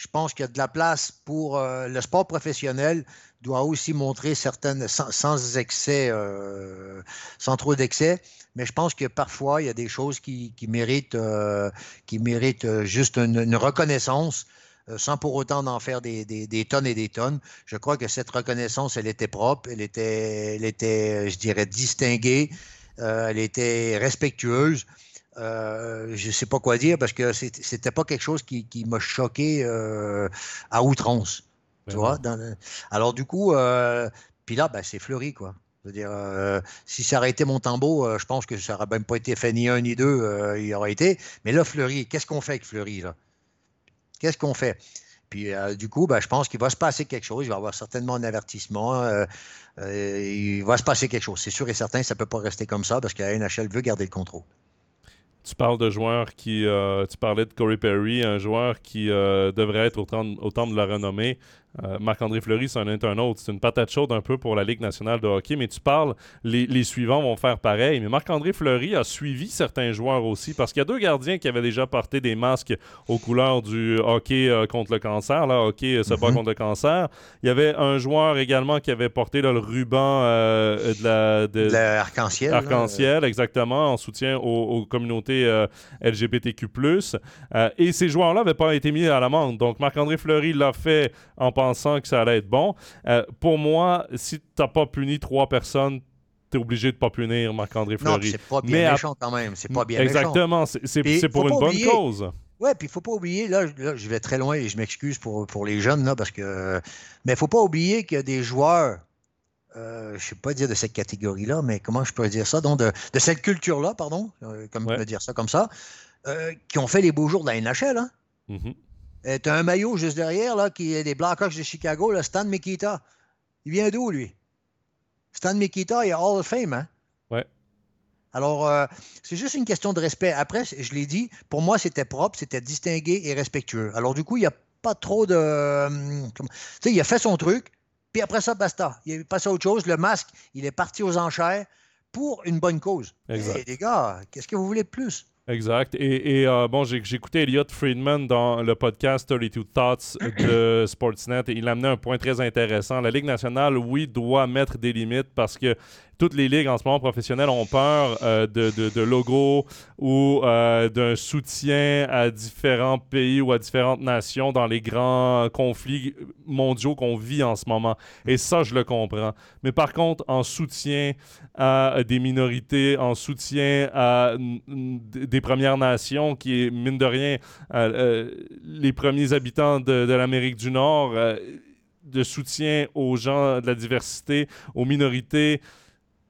je pense qu'il y a de la place pour le sport professionnel doit aussi montrer certaines, sans, excès, sans trop d'excès, mais je pense que parfois, il y a des choses qui, méritent, qui méritent juste une reconnaissance euh, sans pour autant en faire des, tonnes et des tonnes. Je crois que cette reconnaissance, elle était propre, elle était, elle était je dirais, distinguée, euh, elle était respectueuse. Euh, je ne sais pas quoi dire parce que c'était pas quelque chose qui, m'a choqué à outrance. Tu ben vois? Alors, du coup, puis là, ben, c'est fleuri, quoi. Je veux dire, si ça aurait été mon tambour, je pense que ça n'aurait même pas été fait ni un ni deux, il aurait été. Mais là, Fleury, qu'est-ce qu'on fait avec Fleury, là? Qu'est-ce qu'on fait? Puis euh, du coup, ben, je pense qu'il va se passer quelque chose. Il va y avoir certainement un avertissement. Euh, euh, il va se passer quelque chose. C'est sûr et certain, ça ne peut pas rester comme ça parce que la NHL veut garder le contrôle. Tu parles de joueurs qui. tu parlais de Corey Perry, un joueur qui devrait être au temps, de la renommée. Euh, Marc-André Fleury, c'en est un autre. C'est une patate chaude un peu pour la Ligue nationale de hockey, mais tu parles, les, suivants vont faire pareil. Mais Marc-André Fleury a suivi certains joueurs aussi, parce qu'il y a deux gardiens qui avaient déjà porté des masques aux couleurs du hockey euh, contre le cancer, là, hockey euh, se bat mhm. contre le cancer. Il y avait un joueur également qui avait porté le ruban de la... De, L'arc-en-ciel. Arc-en-ciel, exactement, en soutien aux, communautés LGBTQ+. et ces joueurs-là n'avaient pas été mis à l'amende. Donc Marc-André Fleury l'a fait en pensant que ça allait être bon. Euh, pour moi, si tu n'as pas puni trois personnes, tu es obligé de ne pas punir Marc-André Fleury. Non, c'est pas bien méchant quand même. C'est pas bien Exactement. C'est pour une bonne cause. Oui, puis il ne faut pas oublier, là, je vais très loin et je m'excuse pour, pour les jeunes, là, parce que. Mais il ne faut pas oublier qu'il y a des joueurs, euh, je ne sais pas dire de cette catégorie-là, mais comment je pourrais dire ça, donc de, de cette culture-là, pardon, euh, comme je peux dire ça comme ça, qui ont fait les beaux jours de la NHL. Hein? Mm-hmm. Tu as un maillot juste derrière, là, qui est des Blackhawks de Chicago, là, Stan Mikita. Il vient d'où, lui? Stan Mikita, il est Hall of Fame, hein? Ouais. Alors, euh, c'est juste une question de respect. Après, je l'ai dit, pour moi, c'était propre, c'était distingué et respectueux. Alors, du coup, il n'y a pas trop de. Euh, tu sais, il a fait son truc, puis après ça, basta. Il est passé à autre chose. Le masque, il est parti aux enchères pour une bonne cause. Exact. les gars, qu'est-ce que vous voulez de plus? Exact. Et, euh, bon, écouté Elliot Friedman dans le podcast 32 Thoughts de Sportsnet et il a amené un point très intéressant. La Ligue nationale, oui, doit mettre des limites parce que toutes les ligues en ce moment professionnelles ont peur euh, de, logos ou euh, d'un soutien à différents pays ou à différentes nations dans les grands conflits mondiaux qu'on vit en ce moment. Et ça, je le comprends. Mais par contre, en soutien à des minorités, en soutien à des Premières Nations, qui est, mine de rien, euh, les premiers habitants de, de l'Amérique du Nord, de soutien aux gens de la diversité, aux minorités,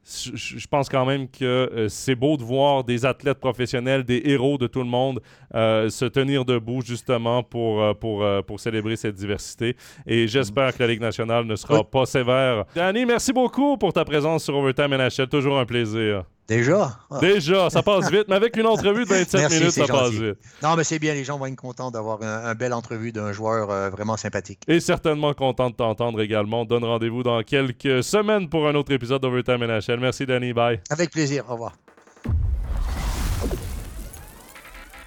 je pense quand même que euh, c'est beau de voir des athlètes professionnels, des héros de tout le monde euh, se tenir debout justement pour, euh, pour, pour célébrer cette diversité. Et j'espère que la Ligue nationale ne sera pas sévère. Danny, merci beaucoup pour ta présence sur Overtime NHL. Toujours un plaisir. Déjà? Ah. Déjà, ça passe vite, mais avec une entrevue de 27 minutes, ça passe vite. Non, mais c'est bien, les gens vont être contents d'avoir un, belle entrevue d'un joueur euh, vraiment sympathique. Et certainement content de t'entendre également. donne rendez-vous dans quelques semaines pour un autre épisode d'Overtime NHL. Merci, Danny. Bye. Avec plaisir. Au revoir.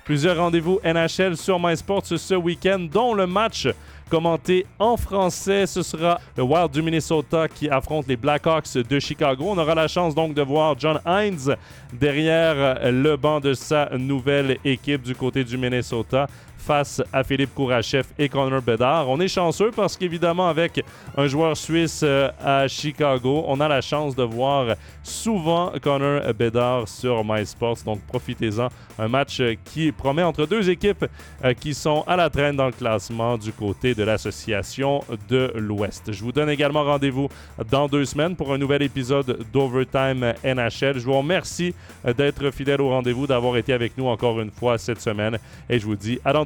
Plusieurs rendez-vous NHL sur MySports ce week-end, dont le match commenté en français. Ce sera le Wild du Minnesota qui affronte les Blackhawks de Chicago. On aura la chance donc de voir John Hines derrière le banc de sa nouvelle équipe du côté du Minnesota face à Philippe Kourachev et Connor Bedard. On est chanceux parce qu'évidemment, avec un joueur suisse euh, à Chicago, on a la chance de voir souvent Connor Bedard sur MySports. Donc profitez-en. Un match qui promet entre deux équipes euh, qui sont à la traîne dans le classement du côté de l'association de l'Ouest. Je vous donne également rendez-vous dans deux semaines pour un nouvel épisode d'Overtime NHL. Je vous remercie euh, d'être fidèle au rendez-vous, d'avoir été avec nous encore une fois cette semaine et je vous dis à dans